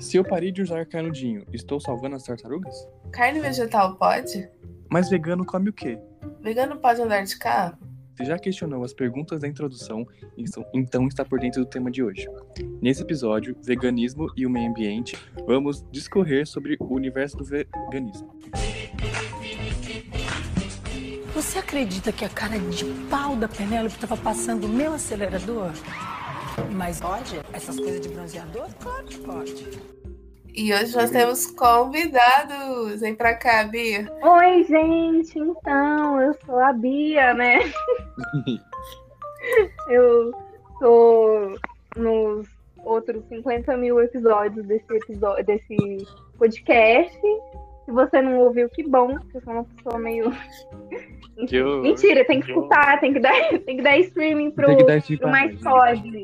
Se eu parei de usar canudinho, estou salvando as tartarugas? Carne vegetal pode? Mas vegano come o quê? Vegano pode andar de carro? Você já questionou as perguntas da introdução, isso- então está por dentro do tema de hoje. Nesse episódio, veganismo e o meio ambiente, vamos discorrer sobre o universo do veganismo. Você acredita que a cara de pau da Penélope estava passando o meu acelerador? Mas pode? Essas coisas de bronzeador? Claro que pode. E hoje nós temos convidados. Vem pra cá, Bia. Oi, gente, então, eu sou a Bia, né? eu tô nos outros 50 mil episódios desse episódio, desse podcast. Se você não ouviu, que bom, porque eu sou uma pessoa meio. Eu- Mentira, tem que escutar, tem que dar, tem que dar streaming pro, dar pro mais pode.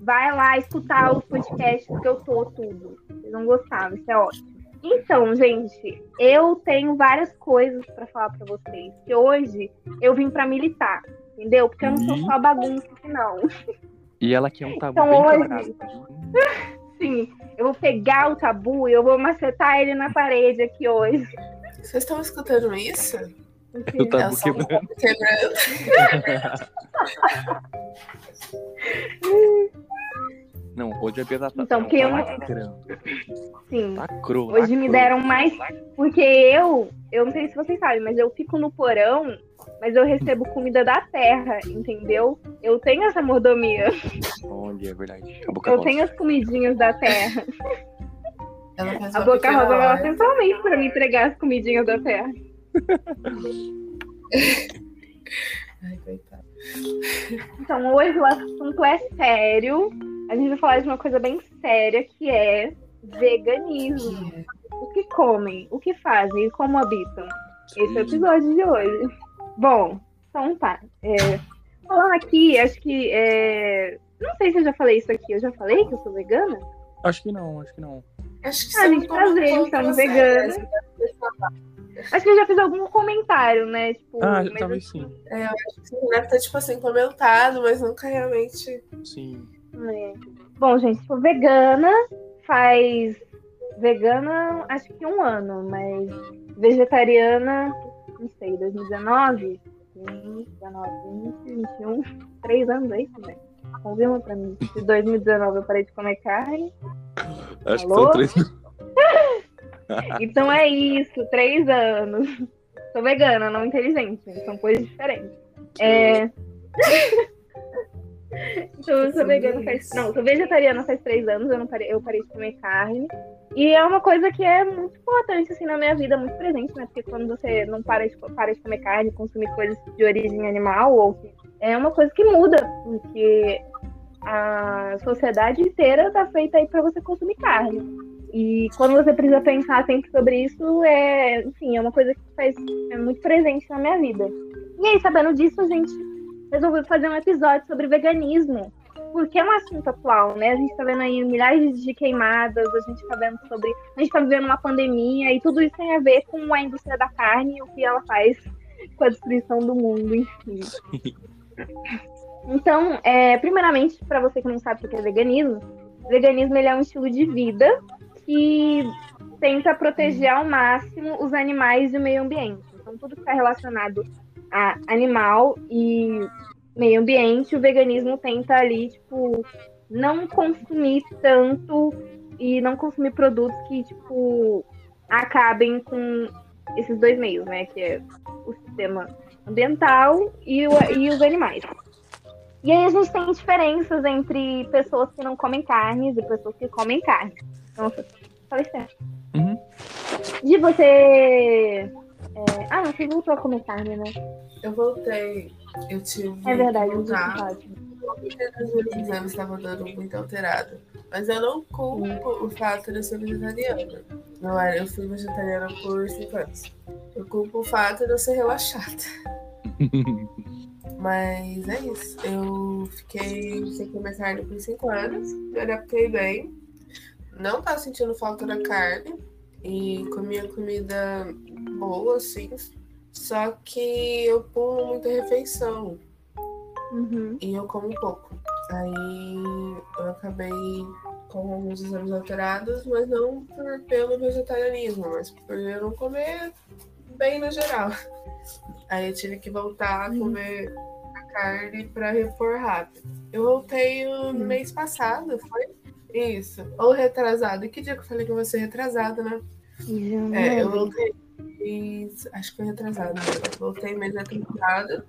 Vai lá escutar os podcasts que eu tô tudo. Vocês vão gostar, isso é ótimo. Então, gente, eu tenho várias coisas pra falar pra vocês. Que hoje eu vim pra militar, entendeu? Porque eu não sou só bagunça aqui, não. E ela quer um tabu Então, bem hoje- quebrado. Sim, eu vou pegar o tabu e eu vou macetar ele na parede aqui hoje. Vocês estão escutando isso? O tabu É o som quebrando. quebrando. Não, hoje Bia tá, Então, não, que tá eu lacrando. Sim. Lacrou, Hoje me lacrou. deram mais. Porque eu, eu não sei se vocês sabem, mas eu fico no porão, mas eu recebo comida da terra, entendeu? Eu tenho essa mordomia. Olha, é verdade. A boca Eu rosa. tenho as comidinhas da terra. A Boca Rosa ela horta. sempre fala isso pra me entregar as comidinhas da terra. Ai, coitada. Então, hoje o assunto é sério. A gente vai falar de uma coisa bem séria, que é veganismo. O que comem, o que fazem e como habitam. Esse é o episódio de hoje. Bom, então tá. É, falando aqui, acho que. é, Não sei se eu já falei isso aqui. Eu já falei que eu sou vegana? Acho que não, acho que não. Acho que Ah, gente, prazer, então, vegana. Acho que eu já fiz algum comentário, né? Tipo, Ah, mas talvez sim. É, eu acho que você deve ter, tipo assim, comentado, mas nunca realmente. Sim. É. Bom, gente, sou vegana faz. Vegana acho que um ano, mas vegetariana, não sei, 2019? 2019, 2021, três anos aí também. Confirma pra mim. De 2019 eu parei de comer carne. Acho Alô? que são três. Então é isso, três anos. Sou vegana, não inteligente. São coisas diferentes. É... então eu sou vegana faz. Não, sou vegetariana faz três anos, eu, não parei, eu parei de comer carne. E é uma coisa que é muito importante assim, na minha vida, muito presente, né? Porque quando você não para de, para de comer carne, consumir coisas de origem animal, ou é uma coisa que muda, porque a sociedade inteira tá feita aí para você consumir carne. E quando você precisa pensar sempre sobre isso, é, enfim, é uma coisa que faz é muito presente na minha vida. E aí, sabendo disso, a gente resolveu fazer um episódio sobre veganismo, porque é um assunto atual, né? A gente tá vendo aí milhares de queimadas, a gente tá vendo sobre. A gente tá vivendo uma pandemia, e tudo isso tem a ver com a indústria da carne e o que ela faz com a destruição do mundo, enfim. Então, é, primeiramente, para você que não sabe o que é veganismo, veganismo ele é um estilo de vida que tenta proteger ao máximo os animais e o meio ambiente. Então, tudo que está relacionado a animal e meio ambiente, o veganismo tenta ali, tipo, não consumir tanto e não consumir produtos que, tipo, acabem com esses dois meios, né? Que é o sistema ambiental e, o- e os animais. E aí a gente tem diferenças entre pessoas que não comem carnes e pessoas que comem carne. Nossa, falei certo. Uhum. De você. é, Ah, não, você voltou a comer carne, né? Eu voltei. Eu tive. É verdade. Porque os meus exames estavam dando muito alterado. Mas eu não culpo o fato de eu ser vegetariana. Não era, eu fui vegetariana por 5 anos. Eu culpo o fato de eu ser relaxada. Mas é isso. Eu fiquei sem comer carne por 5 anos. Me adaptei bem. Não tava sentindo falta da carne. E comia comida boa, assim. Só que eu pulo muita refeição. Uhum. E eu como pouco. Aí eu acabei com alguns exames alterados, mas não por, pelo vegetarianismo, mas por eu não comer bem no geral. Aí eu tive que voltar a uhum. comer a carne para repor rápido. Eu voltei no uhum. mês passado, foi? Isso. Ou retrasado. Que dia que eu falei que eu vou ser retrasado, né? É, eu voltei. Acho que foi retrasado. Né? Voltei mês atrasado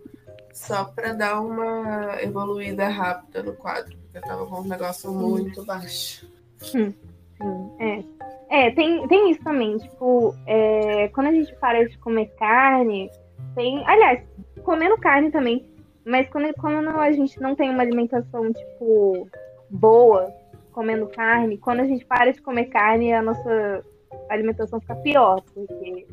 só para dar uma evoluída rápida no quadro, porque eu tava com um negócio muito baixo. Hum, hum, é. É, tem, tem isso também, tipo, é, quando a gente para de comer carne, tem. Aliás, comendo carne também, mas quando, quando a gente não tem uma alimentação, tipo, boa, comendo carne, quando a gente para de comer carne, a nossa alimentação fica pior, porque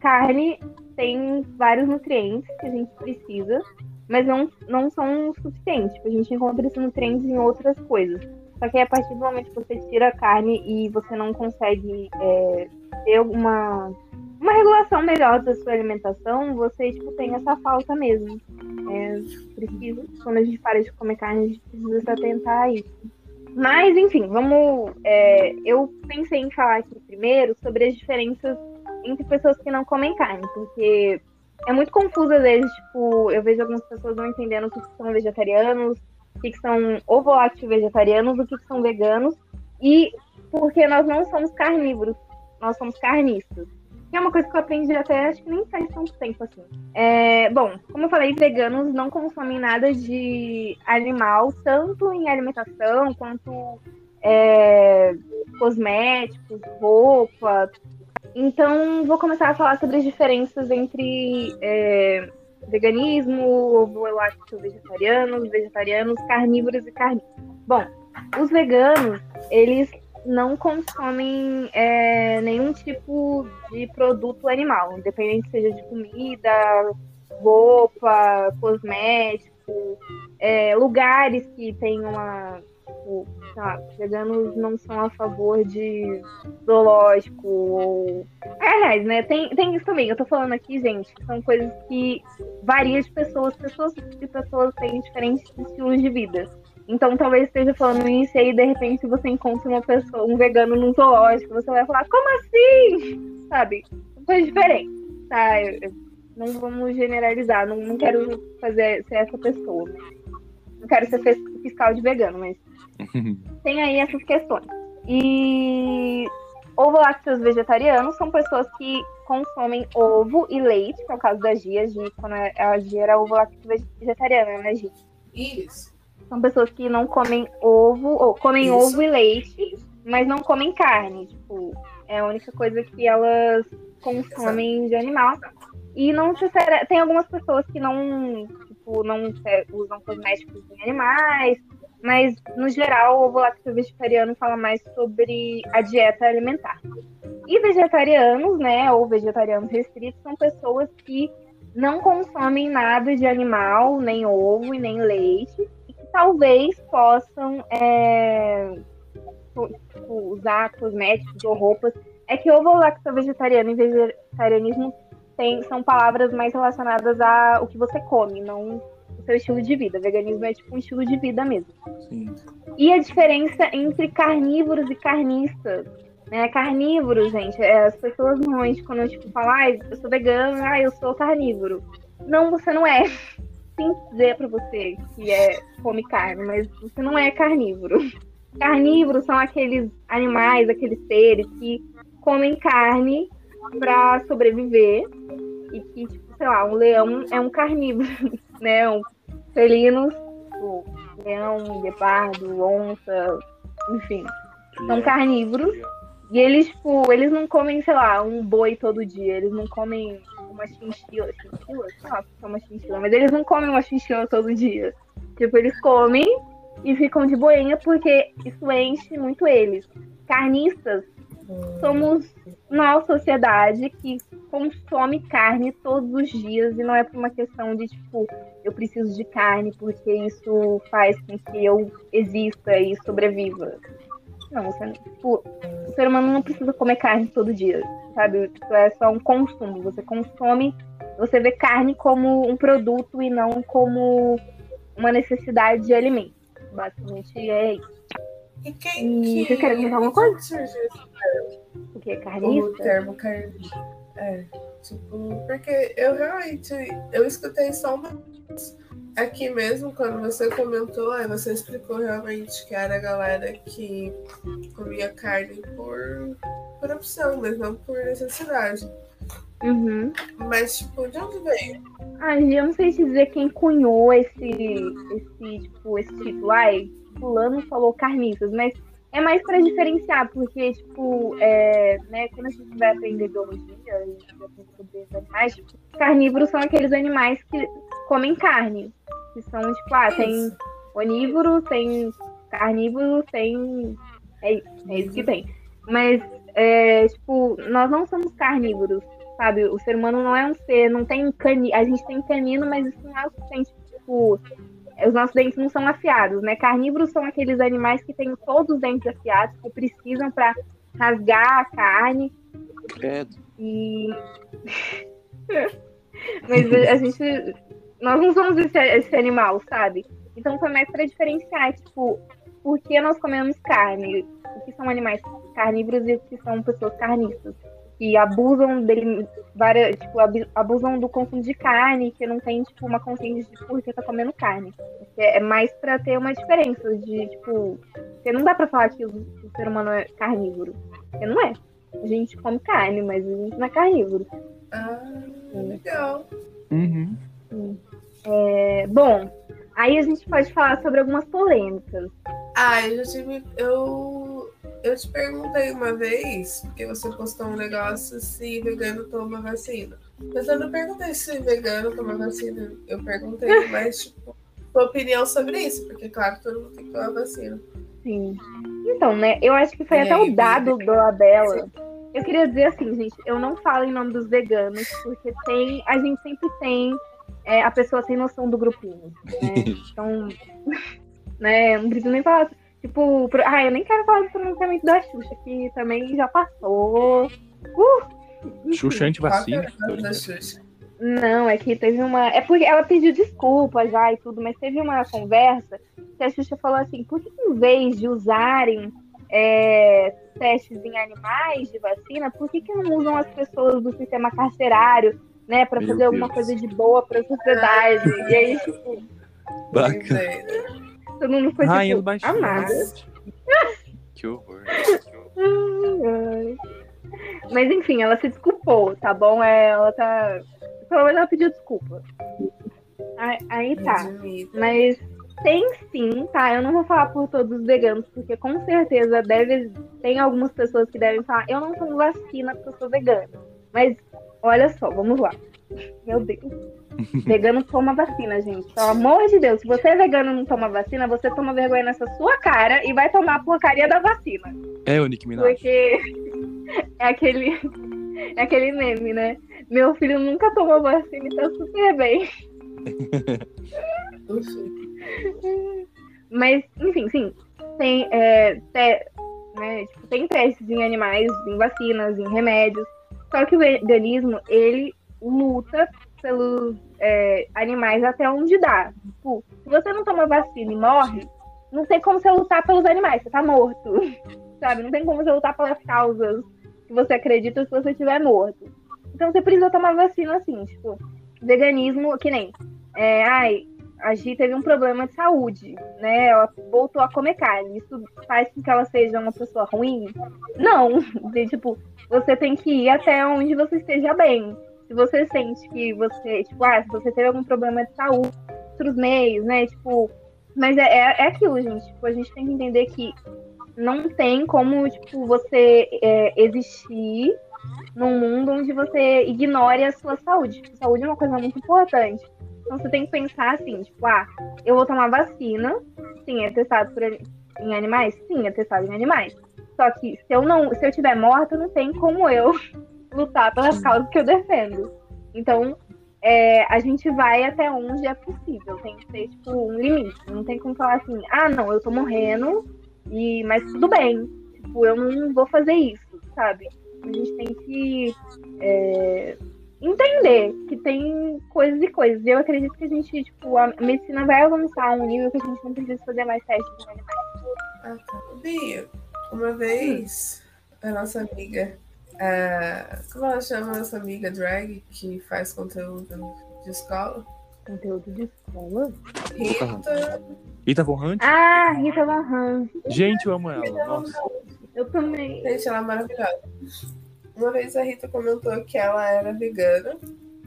carne tem vários nutrientes que a gente precisa, mas não, não são suficientes. Tipo, a gente encontra esses nutrientes em outras coisas. Só que a partir do momento que você tira a carne e você não consegue é, ter uma, uma regulação melhor da sua alimentação, você tipo, tem essa falta mesmo. É, precisa, quando a gente para de comer carne, a gente precisa se atentar a isso. Mas, enfim, vamos. É, eu pensei em falar aqui primeiro sobre as diferenças entre pessoas que não comem carne, porque é muito confuso às vezes, tipo, eu vejo algumas pessoas não entendendo o que, são vegetarianos, o que, são ovo vegetarianos, o que, que são veganos, e porque nós não somos carnívoros, nós somos carnistas. Que é uma coisa que eu aprendi até, acho que nem faz tanto tempo assim. É, bom, como eu falei, veganos não consomem nada de animal, tanto em alimentação quanto é, cosméticos, roupa, então, vou começar a falar sobre as diferenças entre é, veganismo, ovo-lácteo vegetarianos, vegetarianos, carnívoros e carnívoros. Bom, os veganos, eles não consomem é, nenhum tipo de produto animal, independente seja de comida, roupa, cosmético, é, lugares que tenham uma tipo, tá, veganos não são a favor de zoológico ou. É, aliás, né? Tem, tem isso também. Eu tô falando aqui, gente, são coisas que variam de pessoas. Pessoas de pessoas têm diferentes estilos de vida. Então talvez esteja falando isso e aí, de repente, você encontra uma pessoa, um vegano num zoológico, você vai falar, como assim? Sabe? Coisa diferente. Tá? Eu, não vamos generalizar, não, não quero fazer ser essa pessoa. Não quero ser fiscal de vegano, mas tem aí essas questões. E ovo-lácteos vegetarianos são pessoas que consomem ovo e leite, que é o caso da Gia. Gia quando é, a Gia era ovo-lácteo vegetariana, né, Gia? Isso. São pessoas que não comem ovo, ou comem Isso. ovo e leite, mas não comem carne. Tipo, é a única coisa que elas consomem Exato. de animal. E não tem algumas pessoas que não, tipo, não usam cosméticos em animais, mas no geral o ovo lácteo vegetariano fala mais sobre a dieta alimentar. E vegetarianos, né, ou vegetarianos restritos, são pessoas que não consomem nada de animal, nem ovo e nem leite, e que talvez possam é, usar cosméticos ou roupas. É que ovo lácteo vegetariano e vegetarianismo tem, são palavras mais relacionadas ao que você come, não seu estilo de vida. veganismo é tipo um estilo de vida mesmo. Sim. E a diferença entre carnívoros e carnistas. Né? Carnívoro, gente, é, as pessoas normalmente, quando eu tipo, falo, ah, eu sou vegano, ah, eu sou carnívoro. Não, você não é. Que dizer pra você que é come carne, mas você não é carnívoro. Carnívoros são aqueles animais, aqueles seres que comem carne para sobreviver e que, tipo, sei lá, um leão é um carnívoro, né? Um felinos, tipo, leão, guepardo, onça, enfim, são carnívoros. E eles, tipo, eles não comem, sei lá, um boi todo dia, eles não comem uma chinchila, chinchila? Sei lá é uma chinchila, mas eles não comem uma chinchila todo dia. Tipo, eles comem e ficam de boinha porque isso enche muito eles. Carnistas somos uma sociedade que consome carne todos os dias e não é por uma questão de tipo eu preciso de carne porque isso faz com que eu exista e sobreviva. Não, você, tipo, o ser humano não precisa comer carne todo dia, sabe? Isso é só um consumo. Você consome, você vê carne como um produto e não como uma necessidade de alimento. Basicamente é isso. E quem Hum, que. vocês querem contar alguma coisa? onde surgiu esse O Carnista? termo carnista? É. Tipo, porque eu realmente. Eu escutei só uma vez aqui mesmo, quando você comentou, aí você explicou realmente que era a galera que comia carne por, por opção, mas não por necessidade. Uhum. Mas, tipo, de onde veio? Ah, eu não sei te dizer quem cunhou esse, esse, tipo, esse título. Ai, fulano falou carniças, mas é mais pra diferenciar, porque, tipo, é, né, quando a gente vai aprender biologia e aprender sobre os animais, tipo, carnívoros são aqueles animais que comem carne. Que são, tipo, ah, tem Isso. onívoros, tem carnívoros, tem. É isso, é isso que tem. Mas, é, tipo, nós não somos carnívoros, sabe? O ser humano não é um ser, não tem canino. A gente tem canino, mas isso não é o suficiente. Tipo, os nossos dentes não são afiados, né? Carnívoros são aqueles animais que têm todos os dentes afiados, que precisam para rasgar a carne. Credo. E. Mas a gente. Nós não somos esse, esse animal, sabe? Então foi mais para diferenciar, tipo, por que nós comemos carne? O que são animais carnívoros e o que são pessoas carnistas? Que abusam dele, várias, tipo, abusam do consumo de carne, que não tem, tipo, uma consciência de por que tá comendo carne. É mais para ter uma diferença de, tipo, porque não dá para falar que o, o ser humano é carnívoro. Porque não é. A gente come carne, mas a gente não é carnívoro. Ah, legal. Uhum. É, bom, aí a gente pode falar sobre algumas polêmicas. Ah, eu já tive. Eu, eu te perguntei uma vez, porque você postou um negócio se vegano toma vacina. Mas eu não perguntei se vegano toma vacina. Eu perguntei mais, tipo, sua opinião sobre isso, porque, claro, todo mundo tem que tomar vacina. Sim. Então, né? Eu acho que foi E até aí, o dado Bia? da Bela. Eu queria dizer assim, gente, eu não falo em nome dos veganos, porque tem, a gente sempre tem é, a pessoa sem noção do grupinho. Né? Então, né, não preciso nem falar. Tipo, pro- ah, eu nem quero falar do pronunciamento da Xuxa, que também já passou. Uh! Xuxa antivacina. É? Não, é que teve uma. É porque ela pediu desculpa já e tudo, mas teve uma conversa que a Xuxa falou assim: por que em vez de usarem é, testes em animais de vacina, por que, que não usam as pessoas do sistema carcerário, né, para Meu fazer alguma Deus. coisa de boa para a sociedade? E aí, tipo, Bacana. Todo mundo foi Rainha tipo, amada. Que horror. Ai, ai. Mas enfim, ela se desculpou, tá bom? É, Ela tá. Pelo menos ela pediu desculpa. Aí, aí tá. Mas tem sim, tá? Eu não vou falar por todos os veganos, porque com certeza deve. Tem algumas pessoas que devem falar, eu não tomo vacina porque eu sou vegana. Mas olha só, vamos lá. Meu Deus. Vegano toma vacina, gente. Pelo amor de Deus, se você é vegano e não toma vacina, você toma vergonha nessa sua cara e vai tomar a porcaria da vacina. É o Nick Minaj. Porque é aquele, é aquele meme, né? Meu filho nunca tomou vacina e tá super bem. Mas, enfim, sim. Tem, é, te- né, tipo, tem testes em animais, em vacinas, em remédios. Só que o veganismo, ele luta pelos é, animais até onde dá. Tipo, se você não toma vacina e morre, não tem como você lutar pelos animais, você tá morto. Sabe? Não tem como você lutar pelas causas que você acredita se você estiver morto. Então você precisa tomar vacina assim, tipo, veganismo, que nem. É, ai, a Gi teve um problema de saúde, né? Ela voltou a comer carne. Isso faz com que ela seja uma pessoa ruim? Não. De, tipo, você tem que ir até onde você esteja bem. Se você sente que você, tipo, ah, se você teve algum problema de saúde, outros meios, né? Tipo, mas é, é, é aquilo, gente. Tipo, a gente tem que entender que não tem como, tipo, você é, existir num mundo onde você ignore a sua saúde. Tipo, saúde é uma coisa muito importante. Então você tem que pensar assim, tipo, ah, eu vou tomar vacina, sim, é testado por, em animais? Sim, é testado em animais. Só que se eu não, se eu tiver morta, não tem como eu lutar pelas causas que eu defendo. Então, é, a gente vai até onde é possível. Tem que ter, tipo, um limite. Não tem como falar assim, ah, não, eu tô morrendo, e, mas tudo bem. Tipo, eu não vou fazer isso, sabe? A gente tem que é, entender que tem coisas e coisas. Eu acredito que a gente, tipo, a medicina vai avançar a um nível que a gente não precisa fazer mais testes em animais. Ah, tá. Bia, uma vez a nossa amiga, a- como ela chama a nossa amiga drag que faz conteúdo de escola? Conteúdo de escola. Rita. Rita Von Hunt? Ah, Rita Van Hunt. Gente, eu amo ela. Nossa. Eu também. Gente, ela é maravilhosa. Uma vez a Rita comentou que ela era vegana,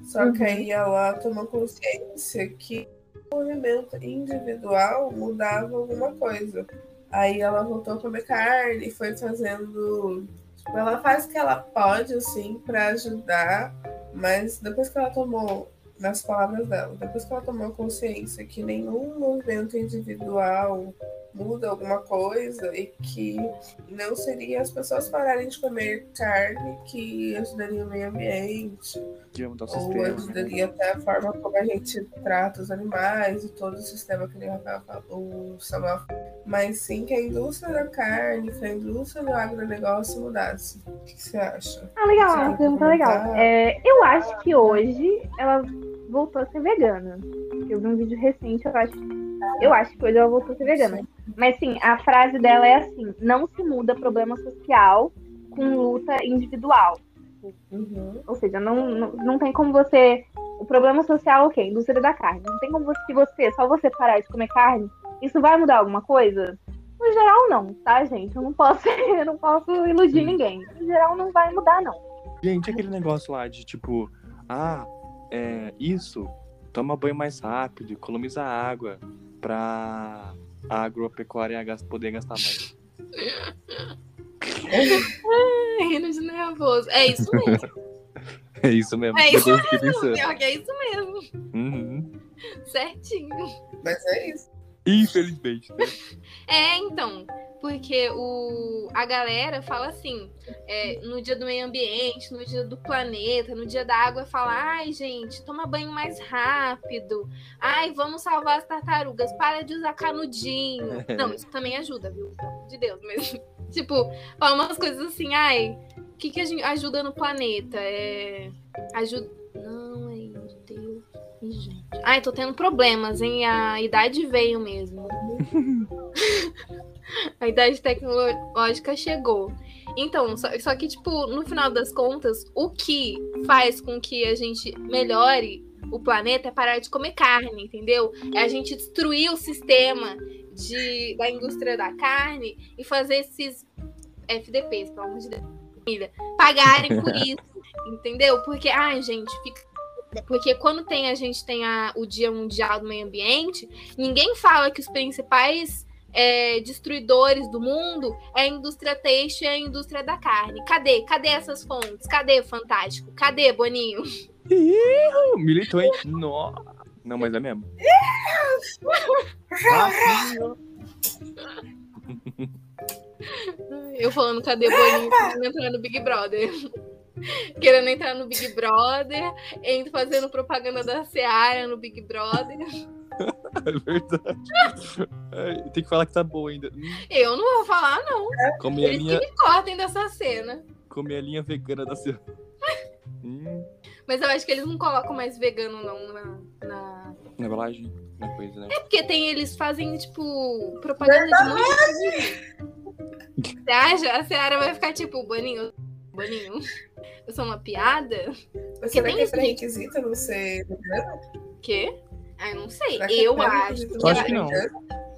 só que Uhum. aí ela tomou consciência que o movimento individual mudava alguma coisa. Aí ela voltou a comer carne e foi fazendo. Tipo, ela faz o que ela pode, assim, pra ajudar, mas depois que ela tomou, nas palavras dela, depois que ela tomou consciência que nenhum movimento individual muda alguma coisa e que não seria as pessoas pararem de comer carne que ajudaria o meio ambiente, ou sistema. ajudaria até a forma como a gente trata os animais e todo o sistema que o Samuel mas sim que a indústria da carne, que a indústria do agronegócio mudasse. O que você acha? Ah, legal, Você uma pergunta legal. É, eu acho que hoje ela voltou a ser vegana. Eu vi um vídeo recente, eu acho. Eu acho que hoje ela voltou a ser vegana. Mas sim, a frase dela é assim: não se muda problema social com luta individual. Uhum. Ou seja, não, não, não tem como você. O problema social, ok, indústria da carne. Não tem como você, se você, só você parar de comer carne, isso vai mudar alguma coisa? No geral, não, tá, gente? Eu não posso, eu não posso iludir ninguém. No geral, não vai mudar, não. Gente, aquele negócio lá de tipo, ah, é, isso, toma banho mais rápido, economiza água pra a agropecuária gas- poder gastar mais. Rindo de nervoso. É isso mesmo. É isso mesmo. É isso pensando. Pior que é isso mesmo. Uhum. Certinho. Mas é isso. Infelizmente. né? É, então. Porque o, a galera fala assim, é, no dia do meio ambiente, no dia do planeta, no dia da água, fala, ai, gente, toma banho mais rápido. Ai, vamos salvar as tartarugas, para de usar canudinho. Não, isso também ajuda, viu? De Deus, mas, tipo, fala umas coisas assim, ai, o que, que a gente ajuda no planeta? É. Ajuda. Não. Ih, gente. Ai, tô tendo problemas, hein? A idade veio mesmo. A idade tecnológica chegou. Então, só, só que, tipo, no final das contas, o que faz com que a gente melhore o planeta é parar de comer carne, entendeu? É a gente destruir o sistema de, da indústria da carne e fazer esses FDPs, pelo amor de Deus, pagarem por isso, entendeu? Porque, ai, gente, fica. Porque quando tem a gente tem a, o Dia Mundial do Meio Ambiente, ninguém fala que os principais é, destruidores do mundo é a indústria têxtil e a indústria da carne. Cadê? Cadê essas fontes? Cadê Fantástico? Cadê Boninho? Ih, Militou, hein? Nossa. Não, mas é mesmo. Eu falando cadê Boninho entrar no Big Brother. Querendo entrar no Big Brother, fazendo propaganda da Seara no Big Brother. é verdade. Ai, Tem que falar que tá boa ainda. Eu não vou falar, não. Comer a Eles que linha, me cortem dessa cena. comer a linha vegana da semana. Hum, Mas eu acho que eles não colocam mais vegano, não, na. na- na embalagem, na coisa, né? É porque tem, eles fazem, tipo, propaganda de muita coisa. Você acha? A Seara vai ficar tipo, Boninho, Boninho, eu sou uma piada? Mas será tem que é isso, pré-requisito não ser vegano? Quê? Ah, eu não sei. Será que é Eu pré-requisito acho. Eu não acho que não.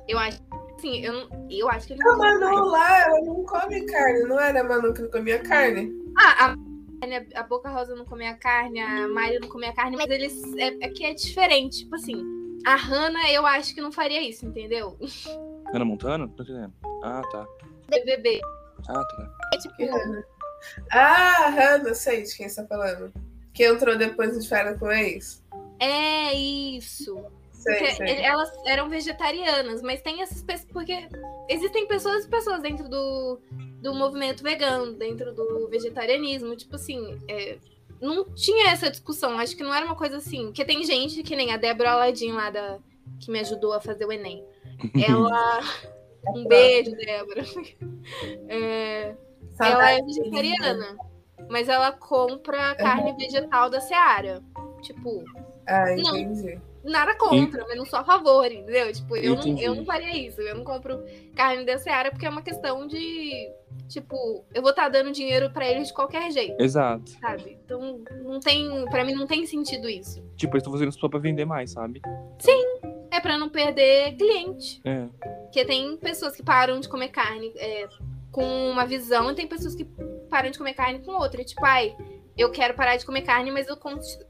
Eu acho. Assim, eu, não, eu acho que eles A não colocam Manu mais. lá, ela não come carne, não era a Manu que não comia carne? Ah, a, a Boca Rosa não comia carne, a Mari não comia carne, mas eles. É, é que é diferente. Tipo assim, a Hannah eu acho que não faria isso, entendeu? Ana Montana? Tô entendendo. Ah, tá. BBB. Ah, tá. É tipo. Ah, Hannah, sei de quem você tá falando. Que entrou depois de férias com o ex? É isso. Sei, Porque sei. elas eram vegetarianas, mas tem essas pessoas. Porque existem pessoas e pessoas dentro do, do movimento vegano, dentro do vegetarianismo. Tipo assim, é, não tinha essa discussão. Acho que não era uma coisa assim. Porque tem gente que nem a Débora Aladim lá da, que me ajudou a fazer o Enem. Ela. Um beijo, Débora. É, ela é Saudade, vegetariana. mas ela compra carne vegetal da Seara. Tipo, Ah, Não. nada contra, mas não sou a favor, entendeu? Tipo, eu não, eu não faria isso. Eu não compro carne da Seara porque é uma questão de. Tipo, eu vou estar dando dinheiro pra eles de qualquer jeito, Exato. sabe? Então, não tem. Pra mim, não tem sentido isso. Tipo, eles estão fazendo só pra vender mais, sabe? É pra não perder cliente. É. Porque tem pessoas que param de comer carne é, com uma visão e tem pessoas que param de comer carne com outra. Tipo, ai, eu quero parar de comer carne, mas eu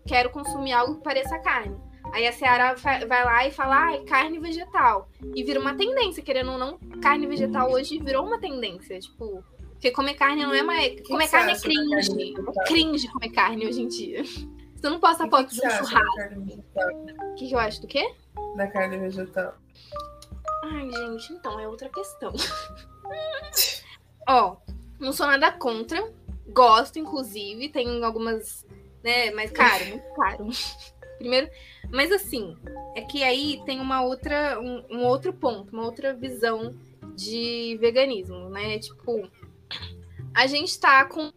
quero consumir algo que pareça carne. Aí a Seara vai lá e fala, ai, carne vegetal. E vira uma tendência, querendo ou não, carne vegetal hoje virou uma tendência. Tipo, porque comer carne não é mais. Comer que carne é cringe. vegetal? Cringe comer carne hoje em dia. Você não posta foto de um churrasco. O que, que eu acho do quê? Da carne vegetal. Ai, gente, então é outra questão. Ó, não sou nada contra. Gosto, inclusive. Tem algumas, né? Mas caro, muito caro. Primeiro, mas assim, é que aí tem uma outra, um, um outro ponto, uma outra visão de veganismo, né? Tipo, a gente tá com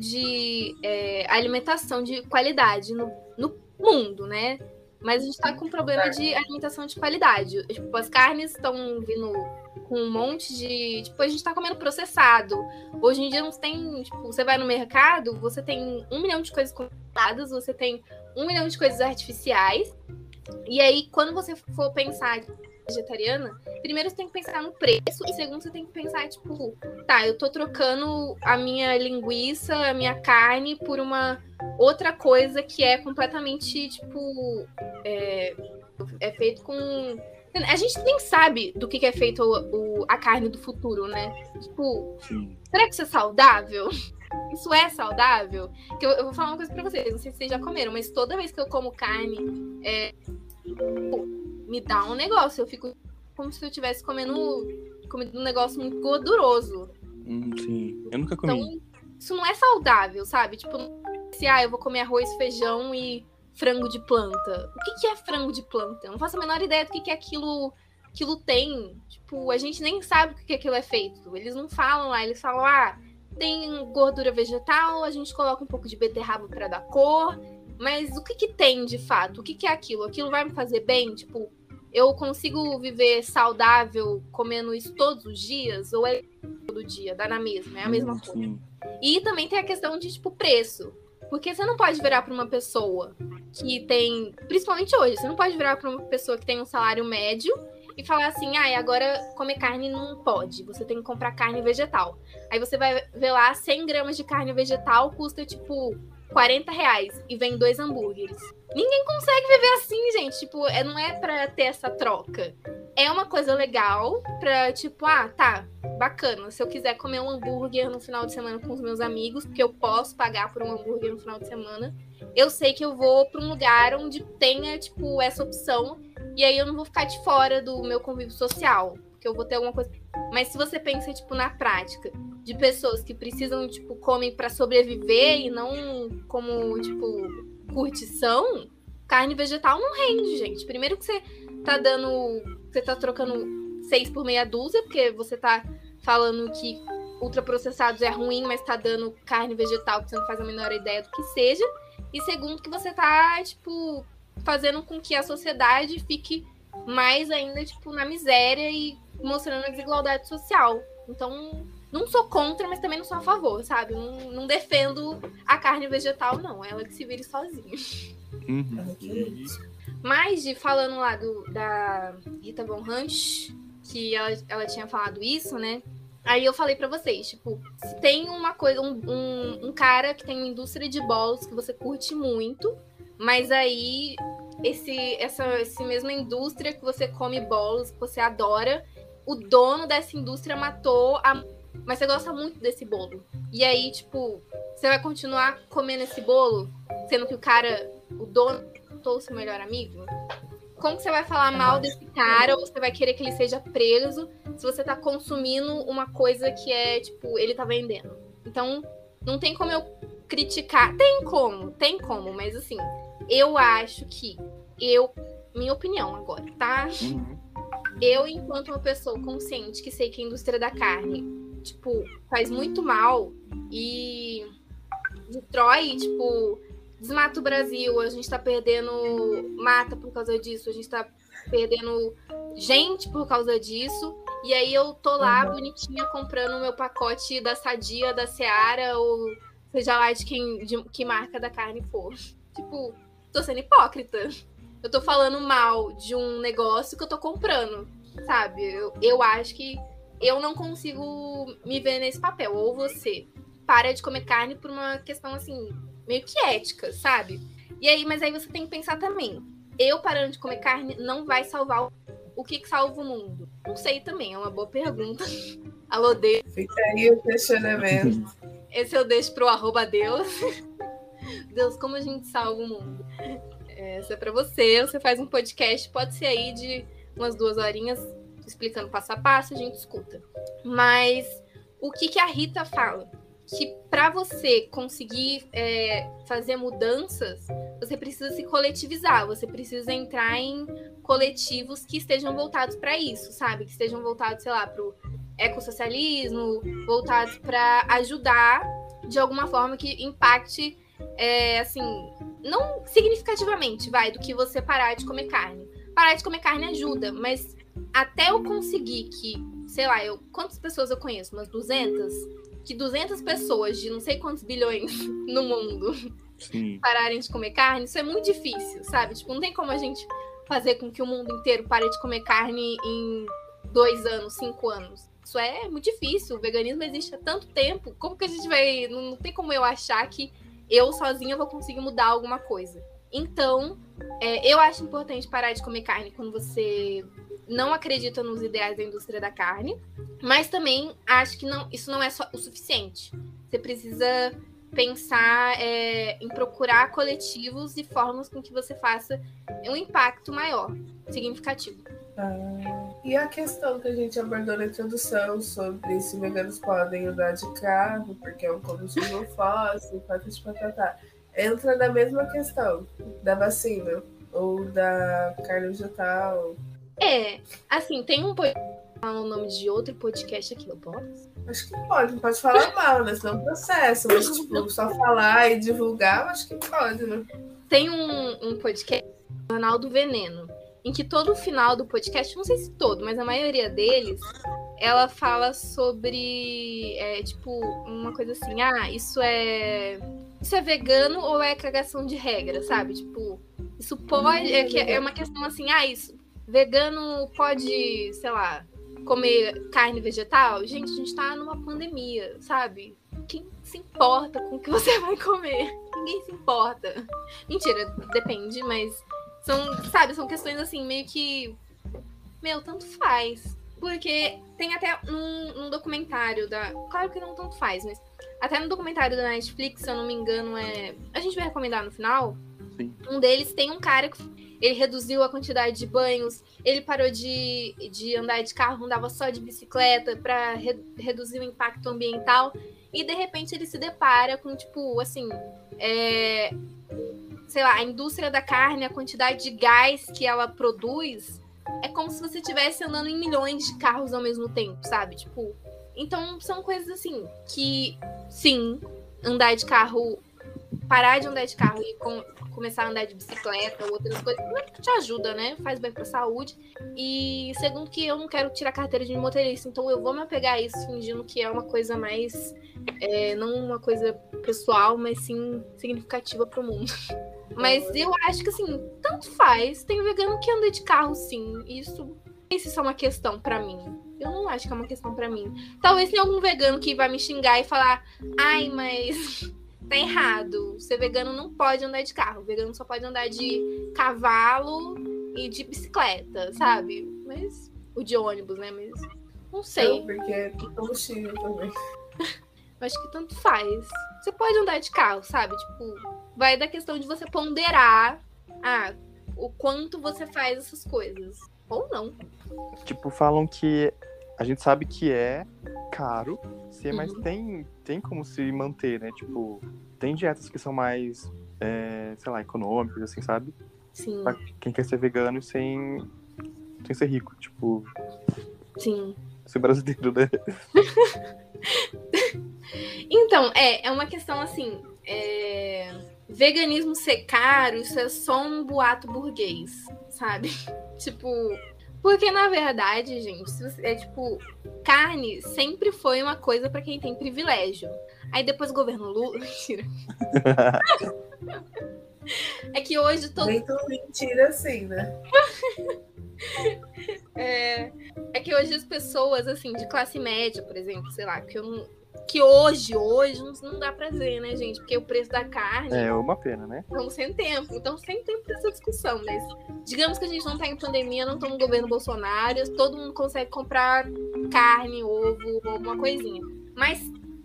de é, alimentação de qualidade no, no mundo, né? Mas a gente tá com problema de alimentação de qualidade. Tipo, as carnes estão vindo com um monte de. Tipo, a gente tá comendo processado. Hoje em dia não tem. Tipo, você vai no mercado, você tem um milhão de coisas congeladas, você tem um milhão de coisas artificiais. E aí, quando você for pensar vegetariana, primeiro você tem que pensar no preço, e segundo você tem que pensar, tipo, tá, eu tô trocando a minha linguiça, a minha carne por uma outra coisa que é completamente, tipo, é, é feito com. A gente nem sabe do que, que é feito o, o- a carne do futuro, né? Tipo, Sim. será que isso é saudável? Isso é saudável? Que eu, eu vou falar uma coisa pra vocês, não sei se vocês já comeram, mas toda vez que eu como carne, é, me dá um negócio. Eu fico como se eu estivesse comendo, comendo um negócio muito gorduroso. Hum, sim. Eu nunca comi. Então, isso não é saudável, sabe? Tipo, se ah, eu vou comer arroz, feijão e frango de planta. O que, que é frango de planta? Eu não faço a menor ideia do que, que aquilo, aquilo tem. Tipo, a gente nem sabe o que, que aquilo é feito. Eles não falam lá, eles falam, ah, tem gordura vegetal, a gente coloca um pouco de beterraba para dar cor. Mas o que, que tem de fato? O que, que é aquilo? Aquilo vai me fazer bem? Tipo, eu consigo viver saudável comendo isso todos os dias? Ou é todo dia? Dá na mesma, é a mesma coisa. Sim. E também tem a questão de, tipo, preço. Porque você não pode virar para uma pessoa que tem. Principalmente hoje, você não pode virar para uma pessoa que tem um salário médio e falar assim, ah, agora comer carne não pode. Você tem que comprar carne vegetal. Aí você vai ver lá, 100 gramas de carne vegetal custa, tipo, 40 reais e vem dois hambúrgueres. Ninguém consegue viver assim, gente. Tipo, é, não é pra ter essa troca. É uma coisa legal pra, tipo, ah, tá, bacana. Se eu quiser comer um hambúrguer no final de semana com os meus amigos, porque eu posso pagar por um hambúrguer no final de semana, eu sei que eu vou pra um lugar onde tenha, tipo, essa opção. E aí eu não vou ficar de fora do meu convívio social. Porque eu vou ter alguma coisa. Mas se você pensa, tipo, na prática, de pessoas que precisam, tipo, comem pra sobreviver e não como, tipo, curtição, carne vegetal não rende, gente. Primeiro que você tá dando. Você tá trocando seis por meia dúzia, porque você tá falando que ultraprocessados é ruim, mas tá dando carne vegetal que você não faz a menor ideia do que seja. E segundo que você tá, tipo, fazendo com que a sociedade fique mais ainda, tipo, na miséria e mostrando a desigualdade social. Então, não sou contra, mas também não sou a favor, sabe? Não, não defendo a carne vegetal, não. Ela que se vire sozinha. Uhum. Ok. Mas de falando lá do, da Rita Von que ela, ela tinha falado isso, né? Aí eu falei pra vocês, tipo, se tem uma coisa, um, um, um cara que tem uma indústria de bolos que você curte muito, mas aí esse, essa, essa mesma indústria que você come bolos, que você adora, o dono dessa indústria matou a. Mas você gosta muito desse bolo. E aí, tipo, você vai continuar comendo esse bolo, sendo que o cara, o dono, matou o seu melhor amigo? Como que você vai falar mal desse cara ou você vai querer que ele seja preso se você tá consumindo uma coisa que é, tipo, ele tá vendendo? Então, não tem como eu criticar. Tem como, tem como, mas assim, eu acho que eu. Minha opinião agora, tá? Uhum. eu, enquanto uma pessoa consciente que sei que a indústria da carne, tipo, faz muito mal e destrói, tipo, desmata o Brasil, a gente tá perdendo mata por causa disso, a gente tá perdendo gente por causa disso. E aí eu tô lá, uhum. bonitinha, comprando o meu pacote da Sadia, da Seara, ou seja lá de quem de que marca da carne for. Tipo, tô sendo hipócrita. Eu tô falando mal de um negócio que eu tô comprando, sabe? Eu, eu acho que eu não consigo me ver nesse papel. Ou você para de comer carne por uma questão assim, meio que ética, sabe? E aí, mas aí você tem que pensar também. Eu parando de comer carne não vai salvar o, o que, que salva o mundo. Não sei também, é uma boa pergunta. Alô, Deus. Fica aí o questionamento. Esse eu deixo pro arroba Deus. Deus, como a gente salva o mundo? Essa é pra você. Você faz um podcast, pode ser aí de umas duas horinhas explicando passo a passo, a gente escuta. Mas o que, que a Rita fala? Que para você conseguir é, fazer mudanças, você precisa se coletivizar, você precisa entrar em coletivos que estejam voltados para isso, sabe? Que estejam voltados, sei lá, para o ecossocialismo, voltados para ajudar de alguma forma que impacte, é, assim, não significativamente, vai, do que você parar de comer carne. Parar de comer carne ajuda, mas até eu conseguir que, sei lá, eu quantas pessoas eu conheço? Umas 200? Que 200 pessoas de não sei quantos bilhões no mundo Sim. pararem de comer carne, isso é muito difícil, sabe? Tipo, não tem como a gente fazer com que o mundo inteiro pare de comer carne em dois anos, cinco anos. Isso é muito difícil. O veganismo existe há tanto tempo. Como que a gente vai. Não, não tem como eu achar que eu sozinha vou conseguir mudar alguma coisa. Então, é, eu acho importante parar de comer carne quando você não acredita nos ideais da indústria da carne, mas também acho que não, isso não é só o suficiente. Você precisa pensar é, em procurar coletivos e formas com que você faça um impacto maior, significativo. Ah, e a questão que a gente abordou na introdução sobre se veganos podem andar de carro, porque é um combustível fóssil, patati patatá, entra na mesma questão da vacina ou da carne vegetal é, assim, tem um o nome de outro podcast aqui, eu posso? Acho que pode, não pode falar mal, né? Senão processo. Mas, tipo, só falar e divulgar, acho que pode, né? Tem um, um podcast, o Canal do Veneno, em que todo o final do podcast, não sei se todo, mas a maioria deles, ela fala sobre, é, tipo, uma coisa assim, ah, isso é. Isso é vegano ou é cagação de regra, sabe? Tipo, isso pode. É, é uma questão assim, ah, isso Vegano pode, sei lá, comer carne vegetal? Gente, a gente tá numa pandemia, sabe? Quem se importa com o que você vai comer? Ninguém se importa. Mentira, depende, mas são, sabe, são questões assim, meio que. Meu, tanto faz. Porque tem até num, num documentário da. Claro que não tanto faz, mas. Até no documentário da Netflix, se eu não me engano, é. A gente vai recomendar no final. Sim. Um deles tem um cara que ele reduziu a quantidade de banhos, ele parou de, de andar de carro, andava só de bicicleta para re, reduzir o impacto ambiental. E de repente ele se depara com, tipo, assim, é, sei lá, a indústria da carne, a quantidade de gás que ela produz, é como se você estivesse andando em milhões de carros ao mesmo tempo, sabe? Tipo, então são coisas assim que, sim, andar de carro, parar de andar de carro e com, começar a andar de bicicleta ou outras coisas, que te ajuda, né? Faz bem pra saúde. E segundo que eu não quero tirar carteira de motorista, então eu vou me apegar a isso fingindo que é uma coisa mais. É, não uma coisa pessoal, mas sim significativa pro mundo. Mas eu acho que assim, tanto faz. Tem vegano que anda de carro, sim. Isso, isso é uma questão para mim. Eu não acho que é uma questão para mim. Talvez tenha algum vegano que vai me xingar e falar: ai, mas tá errado. Ser vegano não pode andar de carro. O vegano só pode andar de cavalo e de bicicleta, sabe? Mas. O de ônibus, né? Mas. Não sei. Não, porque é combustível também. Acho que tanto faz. Você pode andar de carro, sabe? Tipo, vai da questão de você ponderar ah, o quanto você faz essas coisas. Ou não. Tipo, falam que a gente sabe que é caro, sim, mas uhum. tem, tem como se manter, né? Tipo, tem dietas que são mais, é, sei lá, econômicas, assim, sabe? Sim. Pra quem quer ser vegano sem, sem ser rico, tipo. Sim. Ser brasileiro, né? então, é, é uma questão assim. é, veganismo ser caro, isso é só um boato burguês, sabe? tipo, porque na verdade, gente, é tipo, carne sempre foi uma coisa para quem tem privilégio. Aí depois o governo Lula. Mentira. é que hoje todo. Nem tão mentira assim, né? é, é que hoje as pessoas, assim, de classe média, por exemplo, sei lá, que eu não, que hoje, hoje, não dá pra ver, né, gente? Porque o preço da carne. É uma pena, né? Estamos sem tempo. Então, sem tempo dessa discussão. Mas digamos que a gente não tá em pandemia, não tá no governo Bolsonaro, todo mundo consegue comprar carne, ovo, alguma coisinha. Mas